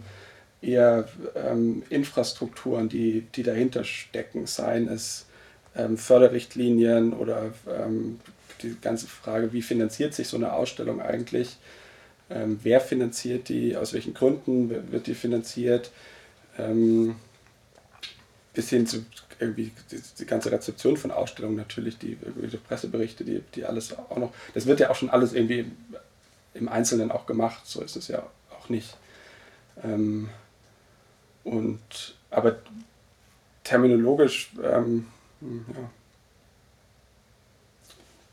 eher ähm, Infrastrukturen, die, die dahinter stecken, seien es ähm, Förderrichtlinien oder ähm, die ganze Frage, wie finanziert sich so eine Ausstellung eigentlich, ähm, wer finanziert die, aus welchen Gründen wird die finanziert, ähm, bis hin zu irgendwie die, die, ganze Rezeption von Ausstellungen natürlich, die, die Presseberichte, die, die alles auch noch, das wird ja auch schon alles irgendwie im, Einzelnen auch gemacht, so ist es ja auch nicht. Ähm, und, aber terminologisch, ähm, hm, ja,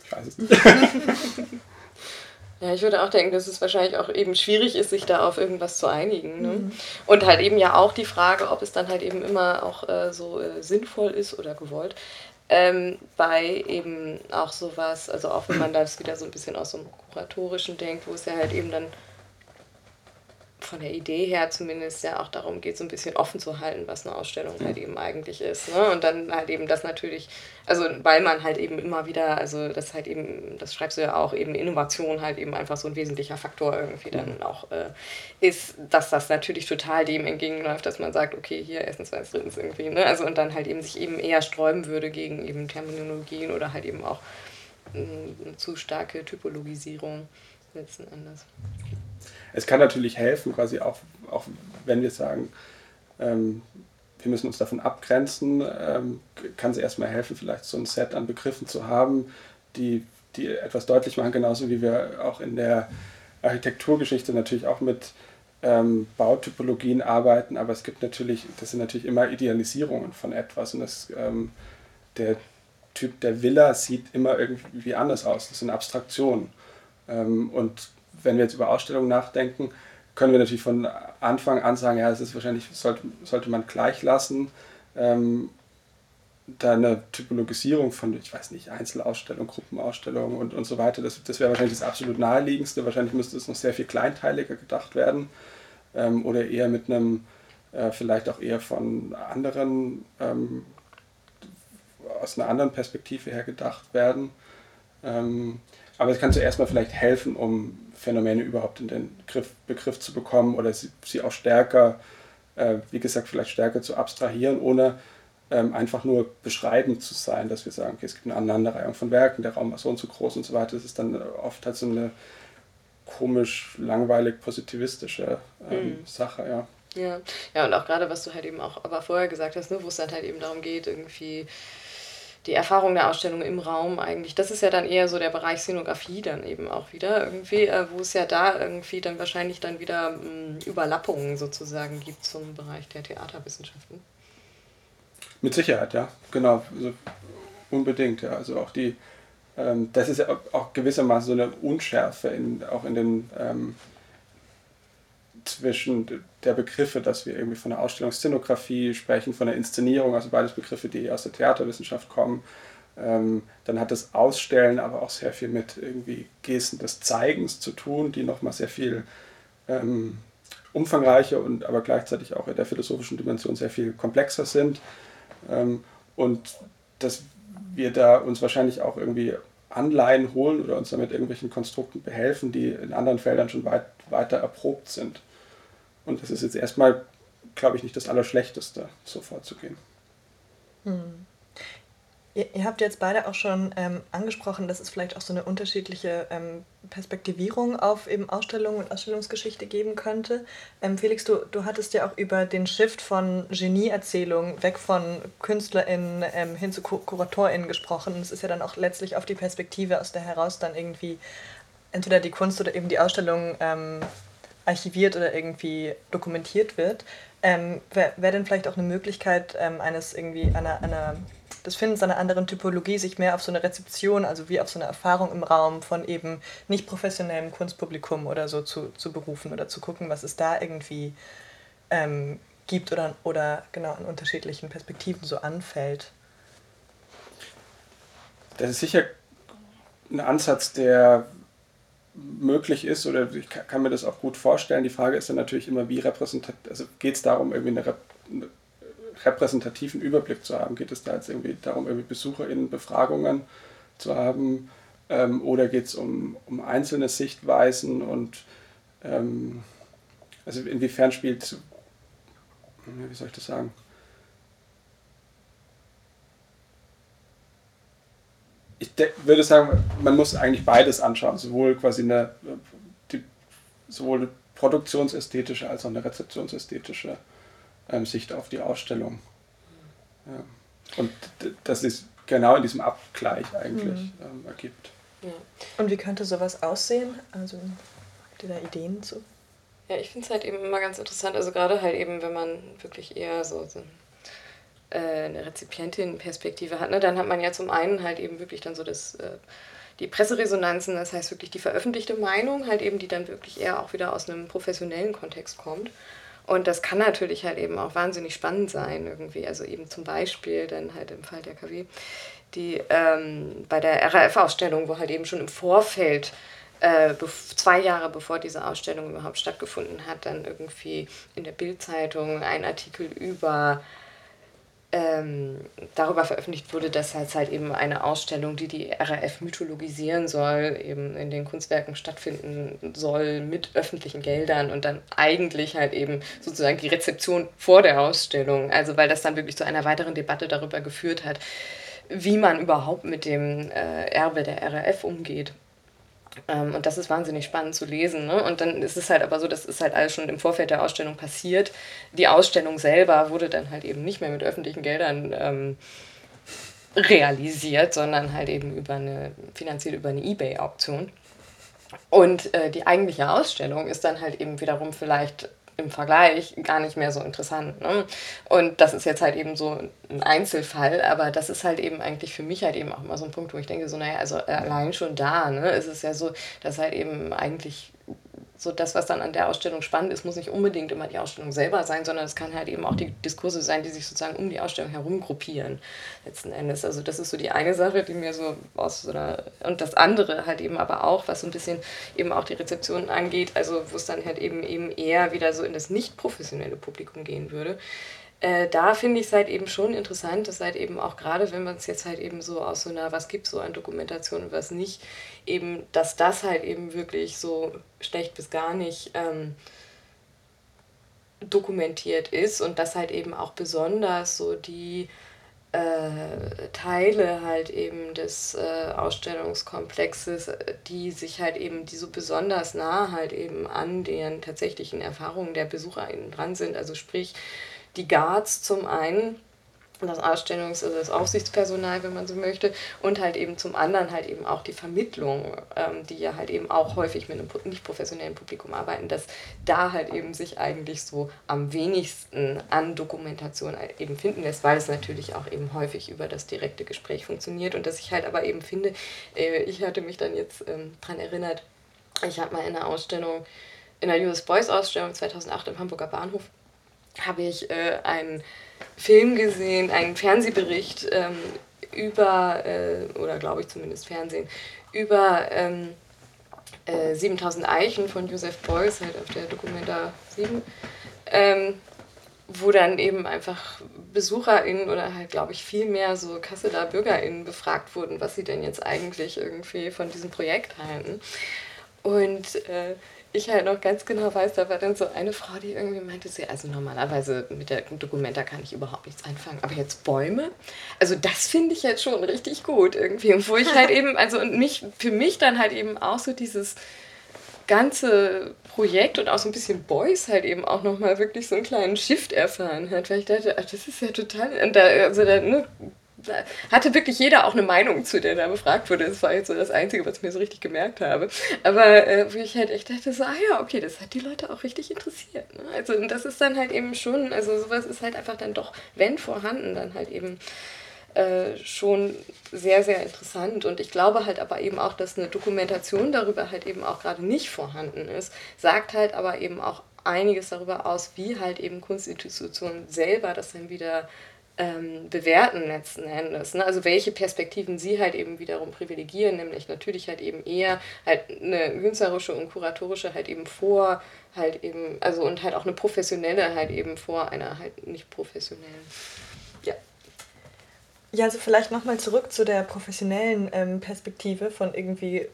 ich weiß es nicht.
Ja, ich würde auch denken, dass es wahrscheinlich auch eben schwierig ist, sich da auf irgendwas zu einigen. Ne? Mhm. Und halt eben ja auch die Frage, ob es dann halt eben immer auch äh, so äh, sinnvoll ist oder gewollt, ähm, bei eben auch sowas, also auch wenn man das wieder so ein bisschen aus so einem kuratorischen denkt, wo es ja halt eben dann von der Idee her zumindest ja auch darum geht, so ein bisschen offen zu halten, was eine Ausstellung halt eben eigentlich ist. Ne? Und dann halt eben das natürlich, also weil man halt eben immer wieder, also das halt eben, das schreibst du ja auch, eben Innovation halt eben einfach so ein wesentlicher Faktor irgendwie dann auch äh, ist, dass das natürlich total dem entgegenläuft, dass man sagt, okay, hier erstens, zweitens, drittens irgendwie, ne? Also und dann halt eben sich eben eher sträuben würde gegen eben Terminologien oder halt eben auch eine zu starke Typologisierung letzten Endes
es kann natürlich helfen, quasi auch, auch wenn wir sagen, ähm, wir müssen uns davon abgrenzen, ähm, kann es erstmal helfen, vielleicht so ein Set an Begriffen zu haben, die, die etwas deutlich machen, genauso wie wir auch in der Architekturgeschichte natürlich auch mit ähm, Bautypologien arbeiten, aber es gibt natürlich, das sind natürlich immer Idealisierungen von etwas. Und das, ähm, der Typ der Villa sieht immer irgendwie anders aus, das sind Abstraktionen. Ähm, und wenn wir jetzt über Ausstellungen nachdenken, können wir natürlich von Anfang an sagen, ja, es ist wahrscheinlich, sollte, sollte man gleich lassen. Ähm, da eine Typologisierung von, ich weiß nicht, Einzelausstellungen, Gruppenausstellungen und, und so weiter, das, das wäre wahrscheinlich das absolut naheliegendste. Wahrscheinlich müsste es noch sehr viel kleinteiliger gedacht werden ähm, oder eher mit einem, äh, vielleicht auch eher von anderen, ähm, aus einer anderen Perspektive her gedacht werden. Ähm, aber es kann zuerst mal vielleicht helfen, um Phänomene überhaupt in den Griff, Begriff zu bekommen oder sie, sie auch stärker, äh, wie gesagt, vielleicht stärker zu abstrahieren, ohne ähm, einfach nur beschreibend zu sein, dass wir sagen, okay, es gibt eine Aneinanderreihung von Werken, der Raum war so und so groß und so weiter. Das ist dann oft halt so eine komisch, langweilig, positivistische ähm, mhm. Sache, ja.
Ja. ja, und auch gerade, was du halt eben auch aber vorher gesagt hast, ne, wo es dann halt eben darum geht, irgendwie die Erfahrung der Ausstellung im Raum eigentlich. Das ist ja dann eher so der Bereich Szenografie dann eben auch wieder irgendwie, äh, wo es ja da irgendwie dann wahrscheinlich dann wieder mh, hm, Überlappungen sozusagen gibt zum Bereich der Theaterwissenschaften.
Mit Sicherheit, ja, genau. Also unbedingt, ja. Also auch die, ähm, das ist ja auch gewissermaßen so eine Unschärfe in, auch in den ähm, zwischen der Begriffe, dass wir irgendwie von der Ausstellungsszenografie sprechen, von der Inszenierung, also beides Begriffe, die aus der Theaterwissenschaft kommen. Ähm, dann hat das Ausstellen aber auch sehr viel mit irgendwie Gesten des Zeigens zu tun, die nochmal sehr viel ähm, umfangreicher und aber gleichzeitig auch in der philosophischen Dimension sehr viel komplexer sind. Ähm, und dass wir da uns wahrscheinlich auch irgendwie Anleihen holen oder uns damit irgendwelchen Konstrukten behelfen, die in anderen Feldern schon weit, weiter erprobt sind. Und das ist jetzt erstmal, glaube ich, nicht das Allerschlechteste, so vorzugehen.
Hm. Ihr, ihr, habt jetzt beide auch schon ähm, angesprochen, dass es vielleicht auch so eine unterschiedliche ähm, Perspektivierung auf eben Ausstellungen und Ausstellungsgeschichte geben könnte. Ähm, Felix, du, du hattest ja auch über den Shift von Genieerzählungen weg von KünstlerInnen ähm, hin zu Kur KuratorInnen gesprochen. Und es ist ja dann auch letztlich auf die Perspektive, aus der heraus dann irgendwie entweder die Kunst oder eben die Ausstellung ähm, archiviert oder irgendwie dokumentiert wird. Ähm, Wäre wär denn vielleicht auch eine Möglichkeit ähm, eines irgendwie einer, einer des Findens einer anderen Typologie sich mehr auf so eine Rezeption, also wie auf so eine Erfahrung im Raum von eben nicht professionellem Kunstpublikum oder so zu, zu berufen oder zu gucken, was es da irgendwie ähm, gibt oder, oder genau an unterschiedlichen Perspektiven so anfällt.
Das ist sicher ein Ansatz, der möglich ist oder ich kann mir das auch gut vorstellen. Die Frage ist dann natürlich immer, wie repräsentativ, also geht es darum, irgendwie eine, eine repräsentativen Überblick zu haben? Geht es da jetzt irgendwie darum, irgendwie BesucherInnen Befragungen zu haben? Ähm, oder geht es um, um einzelne Sichtweisen und ähm, also inwiefern spielt, wie soll ich das sagen? Ich würde sagen, man muss eigentlich beides anschauen, sowohl quasi eine, die, sowohl eine produktionsästhetische als auch eine rezeptionsästhetische ähm, Sicht auf die Ausstellung. Ja. Und das ist genau in diesem Abgleich eigentlich mhm. ähm, ergibt.
Ja. Und wie könnte sowas aussehen? Also habt ihr da Ideen zu?
Ja, ich finde es halt eben immer ganz interessant, also gerade halt eben, wenn man wirklich eher so, so eine Rezipientin-Perspektive hat, ne, dann hat man ja zum einen halt eben wirklich dann so das, äh, die Presseresonanzen, das heißt wirklich die veröffentlichte Meinung, halt eben, die dann wirklich eher auch wieder aus einem professionellen Kontext kommt. Und das kann natürlich halt eben auch wahnsinnig spannend sein irgendwie. Also eben zum Beispiel dann halt im Fall der KW, die ähm, bei der RAF-Ausstellung, wo halt eben schon im Vorfeld äh, zwei Jahre bevor diese Ausstellung überhaupt stattgefunden hat, dann irgendwie in der Bildzeitung ein Artikel über ähm, darüber veröffentlicht wurde, dass halt, halt eben eine Ausstellung, die die RAF mythologisieren soll, eben in den Kunstwerken stattfinden soll mit öffentlichen Geldern und dann eigentlich halt eben sozusagen die Rezeption vor der Ausstellung, also weil das dann wirklich zu einer weiteren Debatte darüber geführt hat, wie man überhaupt mit dem äh, Erbe der RAF umgeht. Ähm, und das ist wahnsinnig spannend zu lesen. Ne? Und dann ist es halt aber so, das ist halt alles schon im Vorfeld der Ausstellung passiert. Die Ausstellung selber wurde dann halt eben nicht mehr mit öffentlichen Geldern ähm, realisiert, sondern halt eben über eine, finanziert über eine Ebay-Auktion. Und äh, die eigentliche Ausstellung ist dann halt eben wiederum vielleicht im Vergleich gar nicht mehr so interessant. Ne? Und das ist jetzt halt eben so ein Einzelfall, aber das ist halt eben eigentlich für mich halt eben auch mal so ein Punkt, wo ich denke, so, naja, also allein schon da, ne, ist es ja so, dass halt eben eigentlich so das, was dann an der Ausstellung spannend ist, muss nicht unbedingt immer die Ausstellung selber sein, sondern es kann halt eben auch die Diskurse sein, die sich sozusagen um die Ausstellung herum gruppieren, letzten Endes. Also das ist so die eine Sache, die mir so aus so einer, und das andere halt eben aber auch, was so ein bisschen eben auch die Rezeption angeht, also wo es dann halt eben eben eher wieder so in das nicht professionelle Publikum gehen würde, äh, da finde ich es halt eben schon interessant, dass halt eben auch gerade, wenn man es jetzt halt eben so aus so einer, was gibt so an Dokumentation und was nicht, eben, dass das halt eben wirklich so schlecht bis gar nicht ähm, dokumentiert ist und dass halt eben auch besonders so die äh, Teile halt eben des äh, Ausstellungskomplexes, die sich halt eben, die so besonders nah halt eben an den tatsächlichen Erfahrungen der BesucherInnen dran sind, also sprich die Guards zum einen, das Ausstellungs-, also das Aufsichtspersonal, wenn man so möchte, und halt eben zum anderen halt eben auch die Vermittlung, ähm, die ja halt eben auch häufig mit einem nicht professionellen Publikum arbeiten, dass da halt eben sich eigentlich so am wenigsten an Dokumentation eben finden lässt, weil es natürlich auch eben häufig über das direkte Gespräch funktioniert. Und dass ich halt aber eben finde, äh, ich hatte mich dann jetzt ähm, dran erinnert, ich habe mal in einer Ausstellung, in der US Boys Ausstellung 2008 im Hamburger Bahnhof, habe ich äh, einen Film gesehen, einen Fernsehbericht ähm, über, äh, oder glaube ich zumindest Fernsehen, über ähm, äh, 7000 Eichen von Joseph Beuys, halt auf der Dokumenta 7. Ähm, wo dann eben einfach BesucherInnen oder halt, glaube ich, viel mehr so Kasseler BürgerInnen befragt wurden, was sie denn jetzt eigentlich irgendwie von diesem Projekt halten. Und äh, ich halt noch ganz genau weiß, da war dann so eine Frau, die irgendwie meinte, sie, also normalerweise mit der Dokumenta kann ich überhaupt nichts anfangen, aber jetzt Bäume, also das finde ich jetzt schon richtig gut irgendwie. Und wo ich halt eben, also und mich, für mich dann halt eben auch so dieses ganze Projekt und auch so ein bisschen Boys halt eben auch nochmal wirklich so einen kleinen Shift erfahren hat, weil ich dachte, ach, das ist ja total, und da, also da, ne, hatte wirklich jeder auch eine Meinung zu, der da befragt wurde. Das war jetzt so das Einzige, was ich mir so richtig gemerkt habe. Aber äh, wo ich halt echt dachte, so, ah ja, okay, das hat die Leute auch richtig interessiert. Ne? Also und das ist dann halt eben schon, also sowas ist halt einfach dann doch, wenn vorhanden, dann halt eben äh, schon sehr, sehr interessant. Und ich glaube halt aber eben auch, dass eine Dokumentation darüber halt eben auch gerade nicht vorhanden ist, sagt halt aber eben auch einiges darüber aus, wie halt eben Kunstinstitutionen selber das dann wieder ähm, bewerten letzten Endes. Ne? Also welche Perspektiven sie halt eben wiederum privilegieren, nämlich natürlich halt eben eher halt eine künstlerische und kuratorische halt eben vor halt eben, also und halt auch eine professionelle halt eben vor einer halt nicht professionellen. Ja.
Ja, also vielleicht nochmal zurück zu der professionellen ähm, Perspektive von irgendwie äh,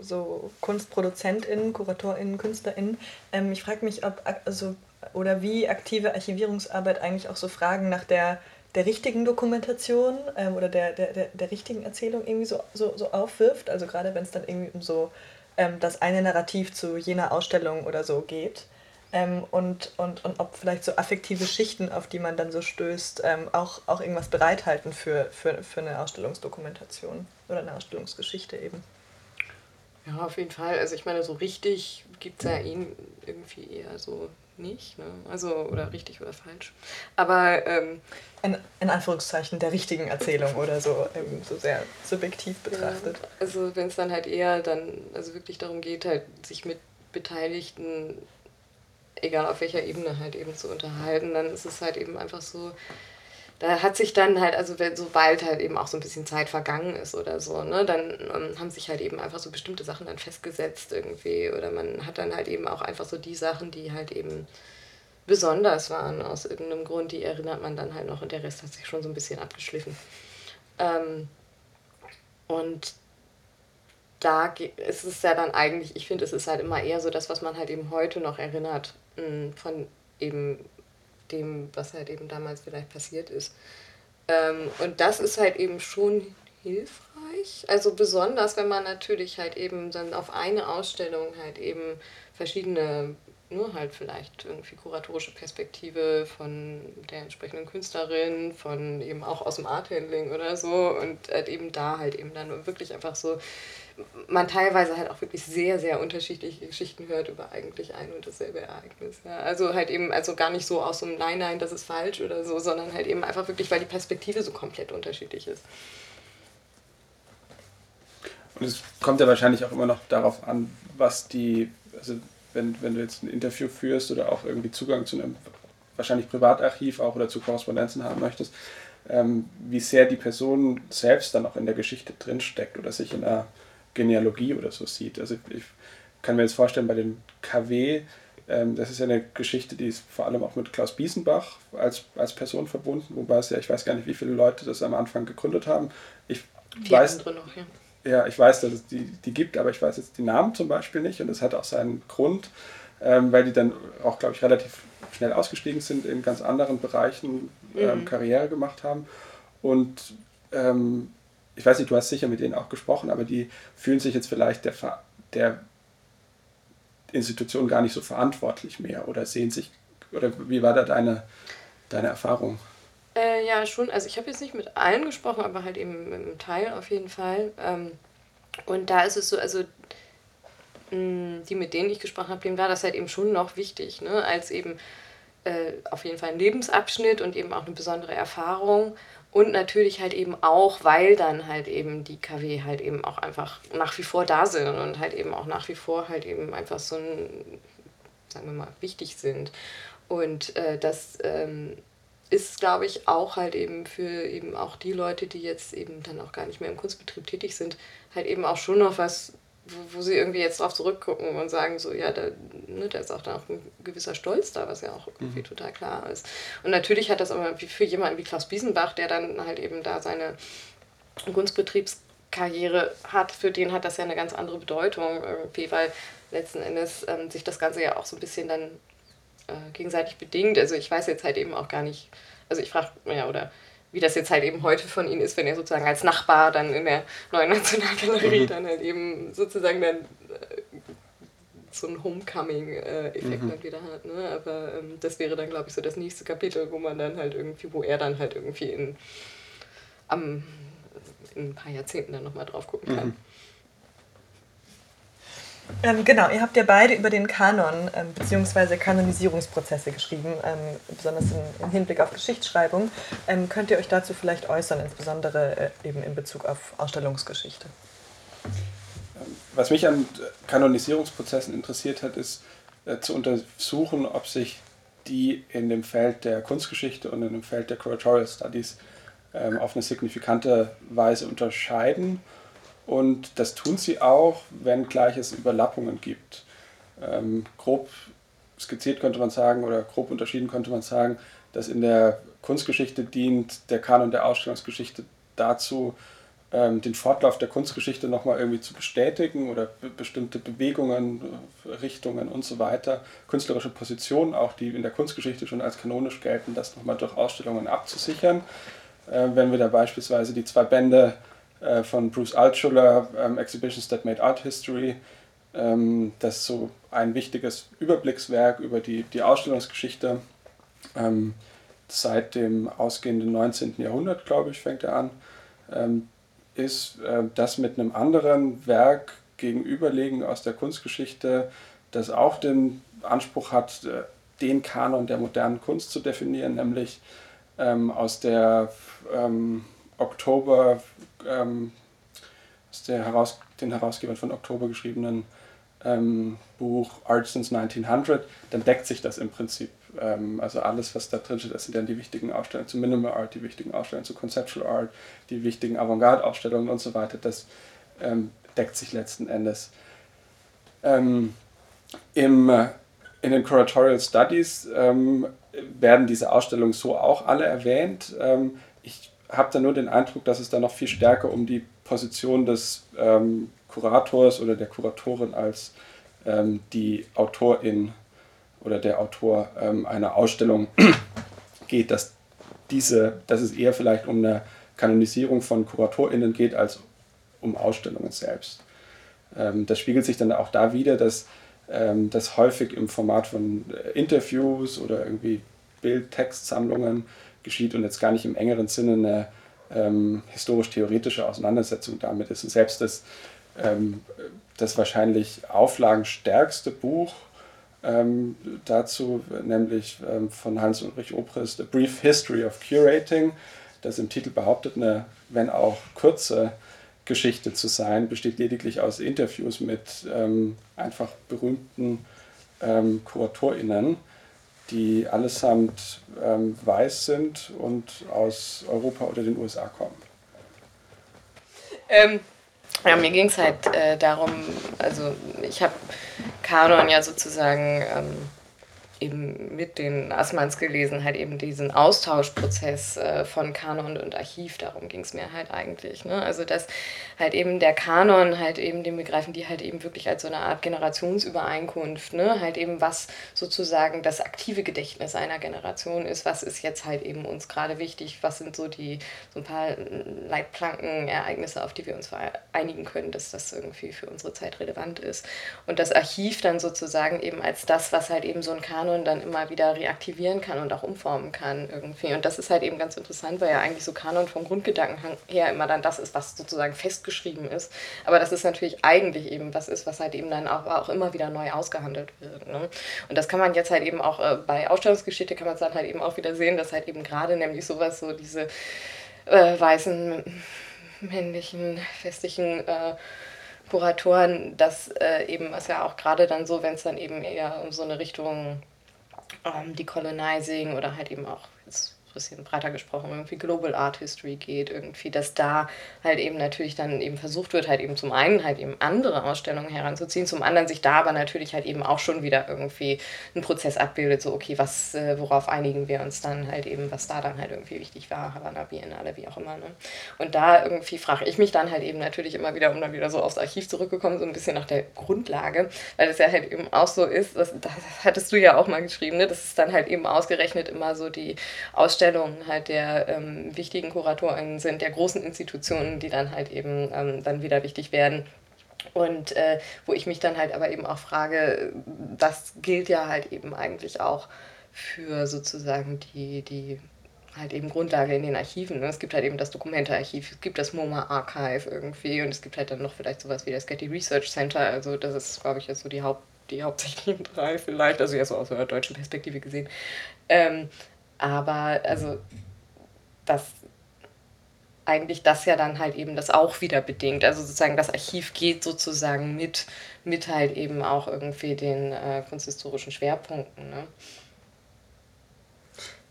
so KunstproduzentInnen, KuratorInnen, KünstlerInnen. Ähm, ich frage mich, ob also oder wie aktive Archivierungsarbeit eigentlich auch so Fragen nach der, der richtigen Dokumentation ähm, oder der, der, der, der richtigen Erzählung irgendwie so, so, so aufwirft. Also gerade wenn es dann irgendwie um so ähm, das eine Narrativ zu jener Ausstellung oder so geht ähm, und, und, und ob vielleicht so affektive Schichten, auf die man dann so stößt, ähm, auch, auch irgendwas bereithalten für, für, für eine Ausstellungsdokumentation oder eine Ausstellungsgeschichte eben.
Ja, auf jeden Fall. Also ich meine, so richtig gibt es ja ihn irgendwie eher so nicht. Ne? Also, oder richtig oder falsch. Aber ähm,
in, in Anführungszeichen der richtigen Erzählung oder so, ähm, so sehr subjektiv betrachtet.
Ja, also wenn es dann halt eher dann, also wirklich darum geht, halt sich mit Beteiligten egal auf welcher Ebene halt eben zu unterhalten, dann ist es halt eben einfach so, da hat sich dann halt, also sobald halt eben auch so ein bisschen Zeit vergangen ist oder so, ne, dann ähm, haben sich halt eben einfach so bestimmte Sachen dann festgesetzt irgendwie oder man hat dann halt eben auch einfach so die Sachen, die halt eben besonders waren aus irgendeinem Grund, die erinnert man dann halt noch und der Rest hat sich schon so ein bisschen abgeschliffen. Ähm, und da ist es ja dann eigentlich, ich finde, es ist halt immer eher so das, was man halt eben heute noch erinnert von eben dem, was halt eben damals vielleicht passiert ist. Ähm, und das ist halt eben schon hilfreich. Also besonders, wenn man natürlich halt eben dann auf eine Ausstellung halt eben verschiedene, nur halt vielleicht irgendwie kuratorische Perspektive von der entsprechenden Künstlerin, von eben auch aus dem Arthandling oder so und halt eben da halt eben dann wirklich einfach so man teilweise halt auch wirklich sehr, sehr unterschiedliche Geschichten hört über eigentlich ein und dasselbe Ereignis. Ja. Also halt eben, also gar nicht so aus so einem Nein, nein, das ist falsch oder so, sondern halt eben einfach wirklich, weil die Perspektive so komplett unterschiedlich ist.
Und es kommt ja wahrscheinlich auch immer noch darauf an, was die, also wenn, wenn du jetzt ein Interview führst oder auch irgendwie Zugang zu einem wahrscheinlich Privatarchiv auch oder zu Korrespondenzen haben möchtest, ähm, wie sehr die Person selbst dann auch in der Geschichte drinsteckt oder sich in einer Genealogie oder so sieht. Also ich kann mir jetzt vorstellen, bei den KW, ähm, das ist ja eine Geschichte, die ist vor allem auch mit Klaus Biesenbach als, als Person verbunden, wobei es ja, ich weiß gar nicht, wie viele Leute das am Anfang gegründet haben. Ich Vier weiß, noch, ja. ja. ich weiß, dass es die, die gibt, aber ich weiß jetzt die Namen zum Beispiel nicht und das hat auch seinen Grund, ähm, weil die dann auch, glaube ich, relativ schnell ausgestiegen sind, in ganz anderen Bereichen ähm, mhm. Karriere gemacht haben. Und ähm, ich weiß nicht, du hast sicher mit denen auch gesprochen, aber die fühlen sich jetzt vielleicht der, der Institution gar nicht so verantwortlich mehr oder sehen sich, oder wie war da deine, deine Erfahrung?
Äh, ja, schon. Also ich habe jetzt nicht mit allen gesprochen, aber halt eben mit einem Teil auf jeden Fall. Ähm, und da ist es so, also mh, die, mit denen ich gesprochen habe, denen war das halt eben schon noch wichtig, ne? als eben äh, auf jeden Fall ein Lebensabschnitt und eben auch eine besondere Erfahrung. Und natürlich halt eben auch, weil dann halt eben die KW halt eben auch einfach nach wie vor da sind und halt eben auch nach wie vor halt eben einfach so ein, sagen wir mal, wichtig sind. Und äh, das ähm, ist, glaube ich, auch halt eben für eben auch die Leute, die jetzt eben dann auch gar nicht mehr im Kunstbetrieb tätig sind, halt eben auch schon noch was wo, wo sie irgendwie jetzt drauf zurückgucken und sagen so, ja, da, ne, da ist auch da auch ein gewisser Stolz da, was ja auch irgendwie mhm. total klar ist. Und natürlich hat das aber für jemanden wie Klaus Biesenbach, der dann halt eben da seine Kunstbetriebskarriere hat, für den hat das ja eine ganz andere Bedeutung irgendwie, weil letzten Endes ähm, sich das Ganze ja auch so ein bisschen dann äh, gegenseitig bedingt. Also ich weiß jetzt halt eben auch gar nicht, also ich frage, ja, oder wie das jetzt halt eben heute von ihnen ist, wenn er sozusagen als Nachbar dann in der neuen Nationalgalerie mhm. dann halt eben sozusagen dann äh, so ein Homecoming-Effekt mhm. dann wieder hat. Ne? Aber ähm, das wäre dann, glaube ich, so das nächste Kapitel, wo man dann halt irgendwie, wo er dann halt irgendwie in, am, in ein paar Jahrzehnten dann nochmal drauf gucken kann. Mhm.
Ähm, genau, ihr habt ja beide über den Kanon ähm, bzw. Kanonisierungsprozesse geschrieben, ähm, besonders im, im, Hinblick auf Geschichtsschreibung. Ähm, könnt ihr euch dazu vielleicht äußern, insbesondere äh, eben in Bezug auf Ausstellungsgeschichte?
Was mich an Kanonisierungsprozessen interessiert hat, ist äh, zu untersuchen, ob sich die in dem Feld der Kunstgeschichte und in dem Feld der Curatorial Studies ähm, auf eine signifikante Weise unterscheiden und das tun sie auch, wenngleich es Überlappungen gibt. Ähm, grob skizziert könnte man sagen, oder grob unterschieden könnte man sagen, dass in der Kunstgeschichte dient der Kanon der Ausstellungsgeschichte dazu, ähm, den Fortlauf der Kunstgeschichte nochmal irgendwie zu bestätigen oder be bestimmte Bewegungen, Richtungen und so weiter, künstlerische Positionen, auch die in der Kunstgeschichte schon als kanonisch gelten, das nochmal durch Ausstellungen abzusichern. Äh, wenn wir da beispielsweise die zwei Bände äh, von Bruce Altschuler, ähm, Exhibitions That Made Art History. Ähm, das ist so ein wichtiges Überblickswerk über die, die Ausstellungsgeschichte. Ähm, seit dem ausgehenden 19. Jahrhundert, glaube ich, fängt er an. Ähm, ist äh, das mit einem anderen Werk gegenüberlegen aus der Kunstgeschichte, das auch den Anspruch hat, äh, den Kanon der modernen Kunst zu definieren, nämlich ähm, aus der ähm, Oktober ähm, aus der Heraus den Herausgebern von Oktober geschriebenen ähm, Buch Art Since 1900, dann deckt sich das im Prinzip. Ähm, also alles, was da drin steht, das sind dann die wichtigen Ausstellungen zu Minimal Art, die wichtigen Ausstellungen zu Conceptual Art, die wichtigen Avantgarde-Ausstellungen und so weiter. Das ähm, deckt sich letzten Endes. Ähm, im, in den Curatorial Studies ähm, werden diese Ausstellungen so auch alle erwähnt. Ich habe da nur den Eindruck, dass es da noch viel stärker um die Position des ähm, Kurators oder der Kuratorin als ähm, die Autorin oder der Autor ähm, einer Ausstellung geht, dass, diese, dass es eher vielleicht um eine Kanonisierung von KuratorInnen geht als um Ausstellungen selbst. Ähm, das spiegelt sich dann auch da wieder, dass ähm, das häufig im Format von äh, Interviews oder irgendwie Bild-Textsammlungen geschieht und jetzt gar nicht im engeren Sinne eine ähm, historisch-theoretische Auseinandersetzung damit ist. Und selbst das, ähm, das wahrscheinlich auflagenstärkste Buch ähm, dazu, nämlich ähm, von Hans-Ulrich Obrist, A Brief History of Curating, das im Titel behauptet, eine, wenn auch kurze Geschichte zu sein, besteht lediglich aus Interviews mit ähm, einfach berühmten ähm, KuratorInnen die allesamt ähm, weiß sind und aus Europa oder den USA kommen.
Ähm, ja, mir ging es halt äh, darum, also ich habe Kanon ja sozusagen ähm, eben mit den Assmanns gelesen, halt eben diesen Austauschprozess äh, von Kanon und Archiv, darum ging es mir halt eigentlich. Ne? Also dass halt eben der Kanon halt eben, den begreifen die halt eben wirklich als so eine Art Generationsübereinkunft, ne? halt eben was sozusagen das aktive Gedächtnis einer Generation ist, was ist jetzt halt eben uns gerade wichtig, was sind so die, so ein paar Leitplanken, Ereignisse, auf die wir uns einigen können, dass das irgendwie für unsere Zeit relevant ist. Und das Archiv dann sozusagen eben als das, was halt eben so ein Kanon Kanon dann immer wieder reaktivieren kann und auch umformen kann irgendwie. Und das ist halt eben ganz interessant, weil ja eigentlich so Kanon vom Grundgedanken her immer dann das ist, was sozusagen festgeschrieben ist. Aber das ist natürlich eigentlich eben was ist, was halt eben dann auch, auch immer wieder neu ausgehandelt wird. Ne? Und das kann man jetzt halt eben auch äh, bei Ausstellungsgeschichte kann man es dann halt eben auch wieder sehen, dass halt eben gerade nämlich sowas so diese äh, weißen männlichen, festlichen äh, Kuratoren, das äh, eben ist ja auch gerade dann so, wenn es dann eben eher um so eine Richtung ähm, Decolonizing oder halt eben auch jetzt bisschen breiter gesprochen, irgendwie Global Art History geht, irgendwie, dass da halt eben natürlich dann eben versucht wird, halt eben zum einen halt eben andere Ausstellungen heranzuziehen, zum anderen sich da aber natürlich halt eben auch schon wieder irgendwie ein Prozess abbildet, so okay, was, äh, worauf einigen wir uns dann halt eben, was da dann halt irgendwie wichtig war, Havana Biennale, wie auch immer. Ne? Und da irgendwie frage ich mich dann halt eben natürlich immer wieder, um dann wieder so aufs Archiv zurückgekommen, so ein bisschen nach der Grundlage, weil es ja halt eben auch so ist, das, das hattest du ja auch mal geschrieben, ne? das ist dann halt eben ausgerechnet immer so die Ausstellungen halt der ähm, wichtigen Kuratoren sind, der großen Institutionen, die dann halt eben ähm, dann wieder wichtig werden. Und äh, wo ich mich dann halt aber eben auch frage, das gilt ja halt eben eigentlich auch für sozusagen die, die halt eben Grundlage in den Archiven. Ne? Es gibt halt eben das Dokumentearchiv, es gibt das MoMA Archive irgendwie und es gibt halt dann noch vielleicht sowas wie das Getty Research Center. Also das ist, glaube ich, jetzt so die Haupt die hauptsächlichen drei vielleicht, also ja so aus der deutschen Perspektive gesehen. Ähm, aber also das eigentlich das ja dann halt eben das auch wieder bedingt. Also sozusagen das Archiv geht sozusagen mit, mit halt eben auch irgendwie den äh, kunsthistorischen Schwerpunkten. Ne?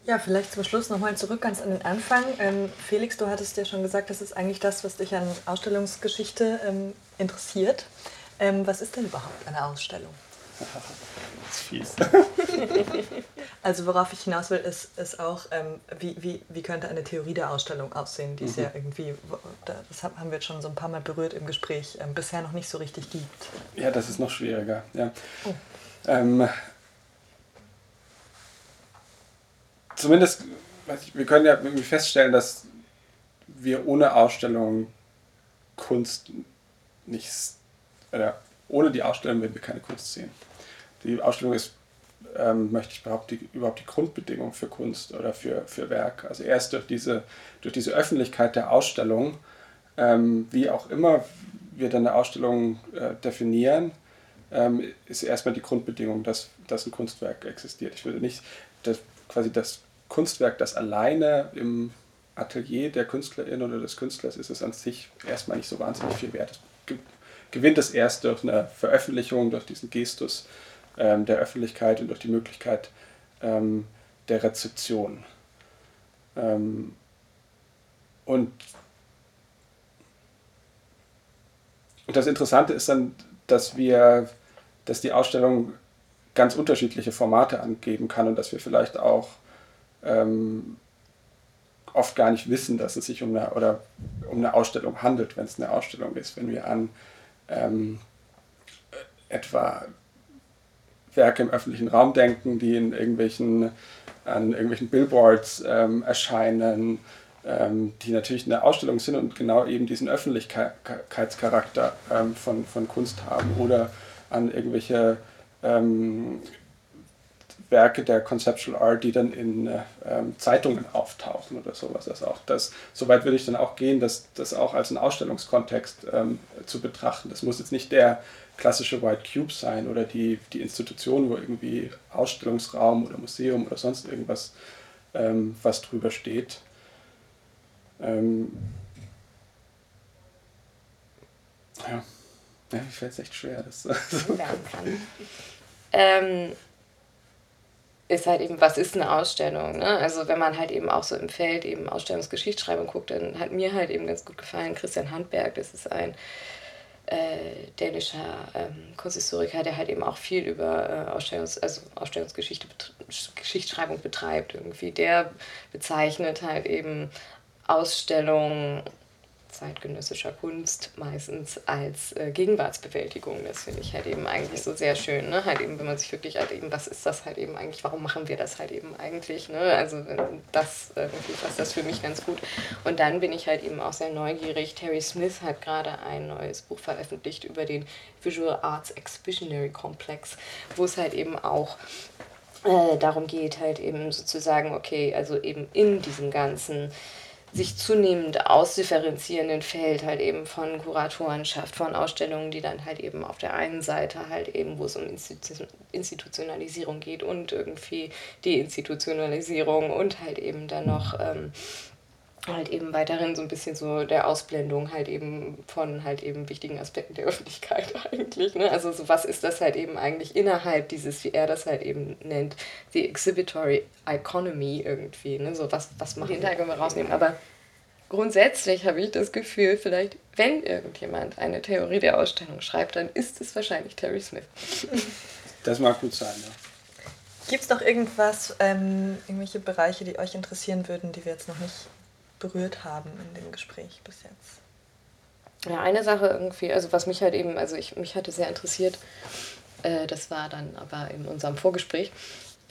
Ja, vielleicht zum Schluss nochmal zurück ganz an den Anfang. Ähm, Felix, du hattest ja schon gesagt, das ist eigentlich das, was dich an Ausstellungsgeschichte ähm, interessiert. Ähm, was ist denn überhaupt eine Ausstellung? Das ist fies. also worauf ich hinaus will, ist, ist auch, ähm, wie, wie, wie könnte eine Theorie der Ausstellung aussehen, die es mhm. ja irgendwie, das haben wir jetzt schon so ein paar Mal berührt im Gespräch, ähm, bisher noch nicht so richtig gibt.
Ja, das ist noch schwieriger. Ja. Oh. Ähm, zumindest, wir können ja feststellen, dass wir ohne Ausstellung Kunst nichts, oder ohne die Ausstellung würden wir keine Kunst sehen. Die Ausstellung ist, ähm, möchte ich behaupten, die, überhaupt die Grundbedingung für Kunst oder für, für Werk. Also erst durch diese, durch diese Öffentlichkeit der Ausstellung, ähm, wie auch immer wir dann eine Ausstellung äh, definieren, ähm, ist erstmal die Grundbedingung, dass, dass ein Kunstwerk existiert. Ich würde nicht das, quasi das Kunstwerk, das alleine im Atelier der Künstlerin oder des Künstlers ist, ist an sich erstmal nicht so wahnsinnig viel wert. Es gewinnt es erst durch eine Veröffentlichung, durch diesen Gestus ähm, der Öffentlichkeit und durch die Möglichkeit ähm, der Rezeption. Ähm, und, das Interessante ist dann, dass wir, dass die Ausstellung ganz unterschiedliche Formate angeben kann und dass wir vielleicht auch ähm, oft gar nicht wissen, dass es sich um eine, oder um eine Ausstellung handelt, wenn es eine Ausstellung ist. Wenn wir an ähm, etwa Werke im öffentlichen Raum denken, die in irgendwelchen, an irgendwelchen Billboards ähm, erscheinen, ähm, die natürlich eine Ausstellung sind und genau eben diesen Öffentlichkeitscharakter ähm, von, von Kunst haben oder an irgendwelche ähm, Werke der Conceptual Art, die dann in äh, Zeitungen auftauchen oder sowas. Also auch das, soweit würde ich dann auch gehen, das, das auch als einen Ausstellungskontext ähm, zu betrachten. Das muss jetzt nicht der klassische White Cube sein oder die, die Institution, wo irgendwie Ausstellungsraum oder Museum oder sonst irgendwas ähm, was drüber steht. Ähm, ja. ja, mir fällt es echt schwer. Das, so.
ähm, ist halt eben, was ist eine Ausstellung? Ne? Also wenn man halt eben auch so im Feld eben Ausstellungsgeschichtsschreibung guckt, dann hat mir halt eben ganz gut gefallen Christian Handberg, das ist ein äh, dänischer ähm, Kunsthistoriker, der halt eben auch viel über äh, Ausstellungs-, also Ausstellungsgeschichte, Geschichtsschreibung betreibt irgendwie. Der bezeichnet halt eben Ausstellungen zeitgenössischer Kunst meistens als äh, Gegenwartsbewältigung. Das finde ich halt eben eigentlich so sehr schön. Ne? Halt eben, wenn man sich wirklich halt eben, was ist das halt eben eigentlich, warum machen wir das halt eben eigentlich? Ne? Also das irgendwie passt das für mich ganz gut. Und dann bin ich halt eben auch sehr neugierig. Terry Smith hat gerade ein neues Buch veröffentlicht über den Visual Arts Exhibitionary Complex, wo es halt eben auch äh, darum geht, halt eben sozusagen, okay, also eben in diesem ganzen sich zunehmend ausdifferenzierenden Feld halt eben von Kuratorenschaft, von Ausstellungen, die dann halt eben auf der einen Seite halt eben, wo es um Institutionalisierung geht und irgendwie Deinstitutionalisierung und halt eben dann noch ähm, halt eben weiterhin so ein bisschen so der Ausblendung halt eben von halt eben wichtigen Aspekten der Öffentlichkeit eigentlich. Ne? Also so was ist das halt eben eigentlich innerhalb dieses, wie er das halt eben nennt, the exhibitory economy irgendwie. Ne? So was, was macht hinterher können wir rausnehmen. Aber grundsätzlich habe ich das Gefühl, vielleicht, wenn irgendjemand eine Theorie der Ausstellung schreibt, dann ist es wahrscheinlich Terry Smith.
Das mag gut sein, ja.
Gibt es noch irgendwas, ähm, irgendwelche Bereiche, die euch interessieren würden, die wir jetzt noch nicht berührt haben in dem Gespräch bis jetzt?
Ja, eine Sache irgendwie, also was mich halt eben, also ich, mich hatte sehr interessiert, äh, das war dann aber in unserem Vorgespräch,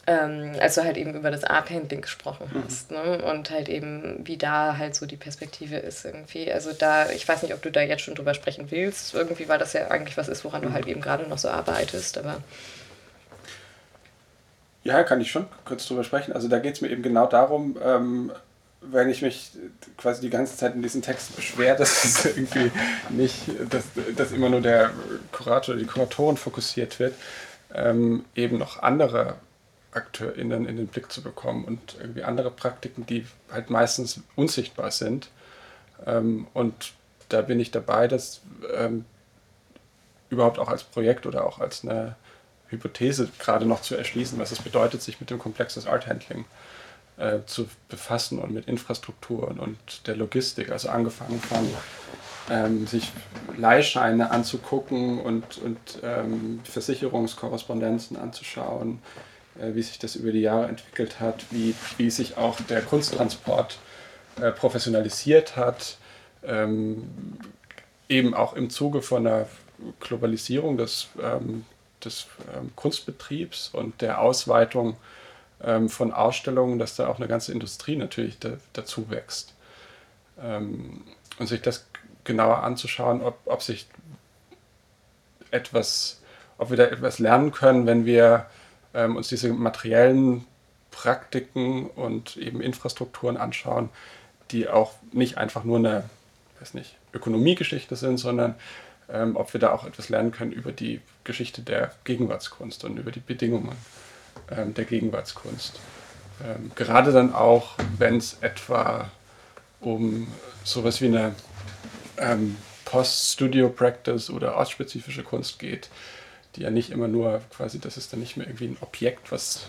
ähm, als du halt eben über das Art-Handling gesprochen mhm. hast. Mhm. Ne? Und halt eben, wie da halt so die Perspektive ist irgendwie. Also da, ich weiß nicht, ob du da jetzt schon drüber sprechen willst, irgendwie, weil das ja eigentlich was ist, woran mhm. du halt eben gerade noch so arbeitest, aber.
Ja, kann ich schon kurz drüber sprechen. Also da geht es mir eben genau darum, ähm, wenn ich mich quasi die ganze Zeit in diesen Texten beschwere, dass es irgendwie nicht, dass, dass immer nur der Kurator oder die Kuratoren fokussiert wird, ähm, eben noch andere AkteurInnen in den Blick zu bekommen und irgendwie andere Praktiken, die halt meistens unsichtbar sind. Ähm, und da bin ich dabei, das ähm, überhaupt auch als Projekt oder auch als eine Hypothese gerade noch zu erschließen, was es bedeutet, sich mit dem Komplex des Art Handling äh, zu befassen und mit Infrastrukturen und der Logistik, also angefangen von ähm, sich Leihscheine anzugucken und, und ähm, Versicherungskorrespondenzen anzuschauen, äh, wie sich das über die Jahre entwickelt hat, wie, wie sich auch der Kunsttransport äh, professionalisiert hat, ähm, eben auch im Zuge von einer Globalisierung des, ähm, des ähm, Kunstbetriebs und der Ausweitung ähm, von Ausstellungen, dass da auch eine ganze Industrie natürlich da, dazu wächst. Ähm, und sich das genauer anzuschauen, ob, ob sich etwas, ob wir da etwas lernen können, wenn wir ähm, uns diese materiellen Praktiken und eben Infrastrukturen anschauen, die auch nicht einfach nur eine weiß nicht, Ökonomiegeschichte sind, sondern ähm, ob wir da auch etwas lernen können über die Geschichte der Gegenwartskunst und über die Bedingungen der Gegenwartskunst. Ähm, gerade dann auch, wenn es etwa um sowas wie eine ähm, Post-Studio-Practice oder ortsspezifische Kunst geht, die ja nicht immer nur quasi, das ist dann nicht mehr irgendwie ein Objekt, was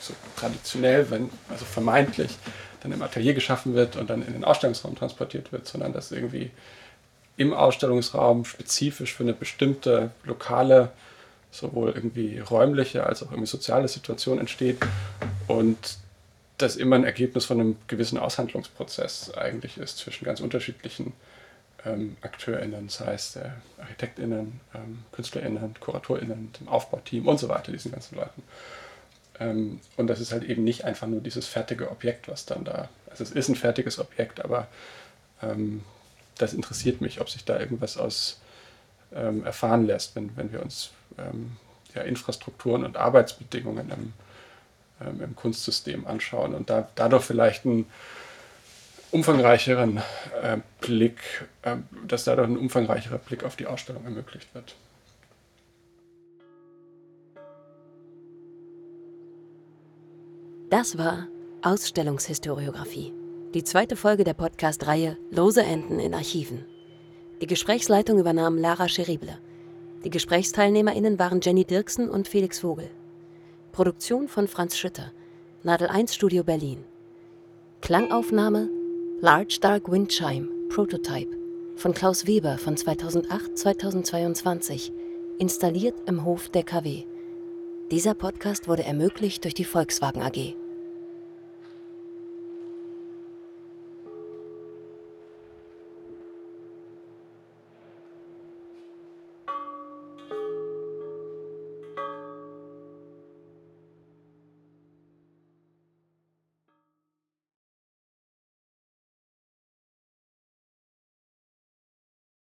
so traditionell, wenn, also vermeintlich, dann im Atelier geschaffen wird und dann in den Ausstellungsraum transportiert wird, sondern dass irgendwie im Ausstellungsraum spezifisch für eine bestimmte lokale, sowohl irgendwie räumliche als auch irgendwie soziale Situation entsteht und das immer ein Ergebnis von einem gewissen Aushandlungsprozess eigentlich ist zwischen ganz unterschiedlichen ähm, AkteurInnen, sei es äh, ArchitektInnen, ähm, KünstlerInnen, KuratorInnen, dem Aufbauteam und so weiter, diesen ganzen Leuten. Ähm, und das ist halt eben nicht einfach nur dieses fertige Objekt, was dann da, also es ist ein fertiges Objekt, aber ähm, das interessiert mich, ob sich da irgendwas aus ähm, erfahren lässt, wenn, wenn wir uns ähm, ja, Infrastrukturen und Arbeitsbedingungen im, im Kunstsystem anschauen und da, dadurch vielleicht ein umfangreicheren äh, Blick, äh, dass dadurch ein umfangreicherer Blick auf die Ausstellung ermöglicht wird.
Das war Ausstellungshistoriografie, die zweite Folge der Podcast-Reihe Lose Enden in Archiven. Die Gesprächsleitung übernahm Lara Scherible. Die GesprächsteilnehmerInnen waren Jenny Dirksen und Felix Vogel. Produktion von Franz Schütter, Nadel 1 Studio Berlin. Klangaufnahme Large Dark Wind Chime Prototype von Klaus Weber von 2008-2022, installiert im Hof der KW. Dieser Podcast wurde ermöglicht durch die Volkswagen AG.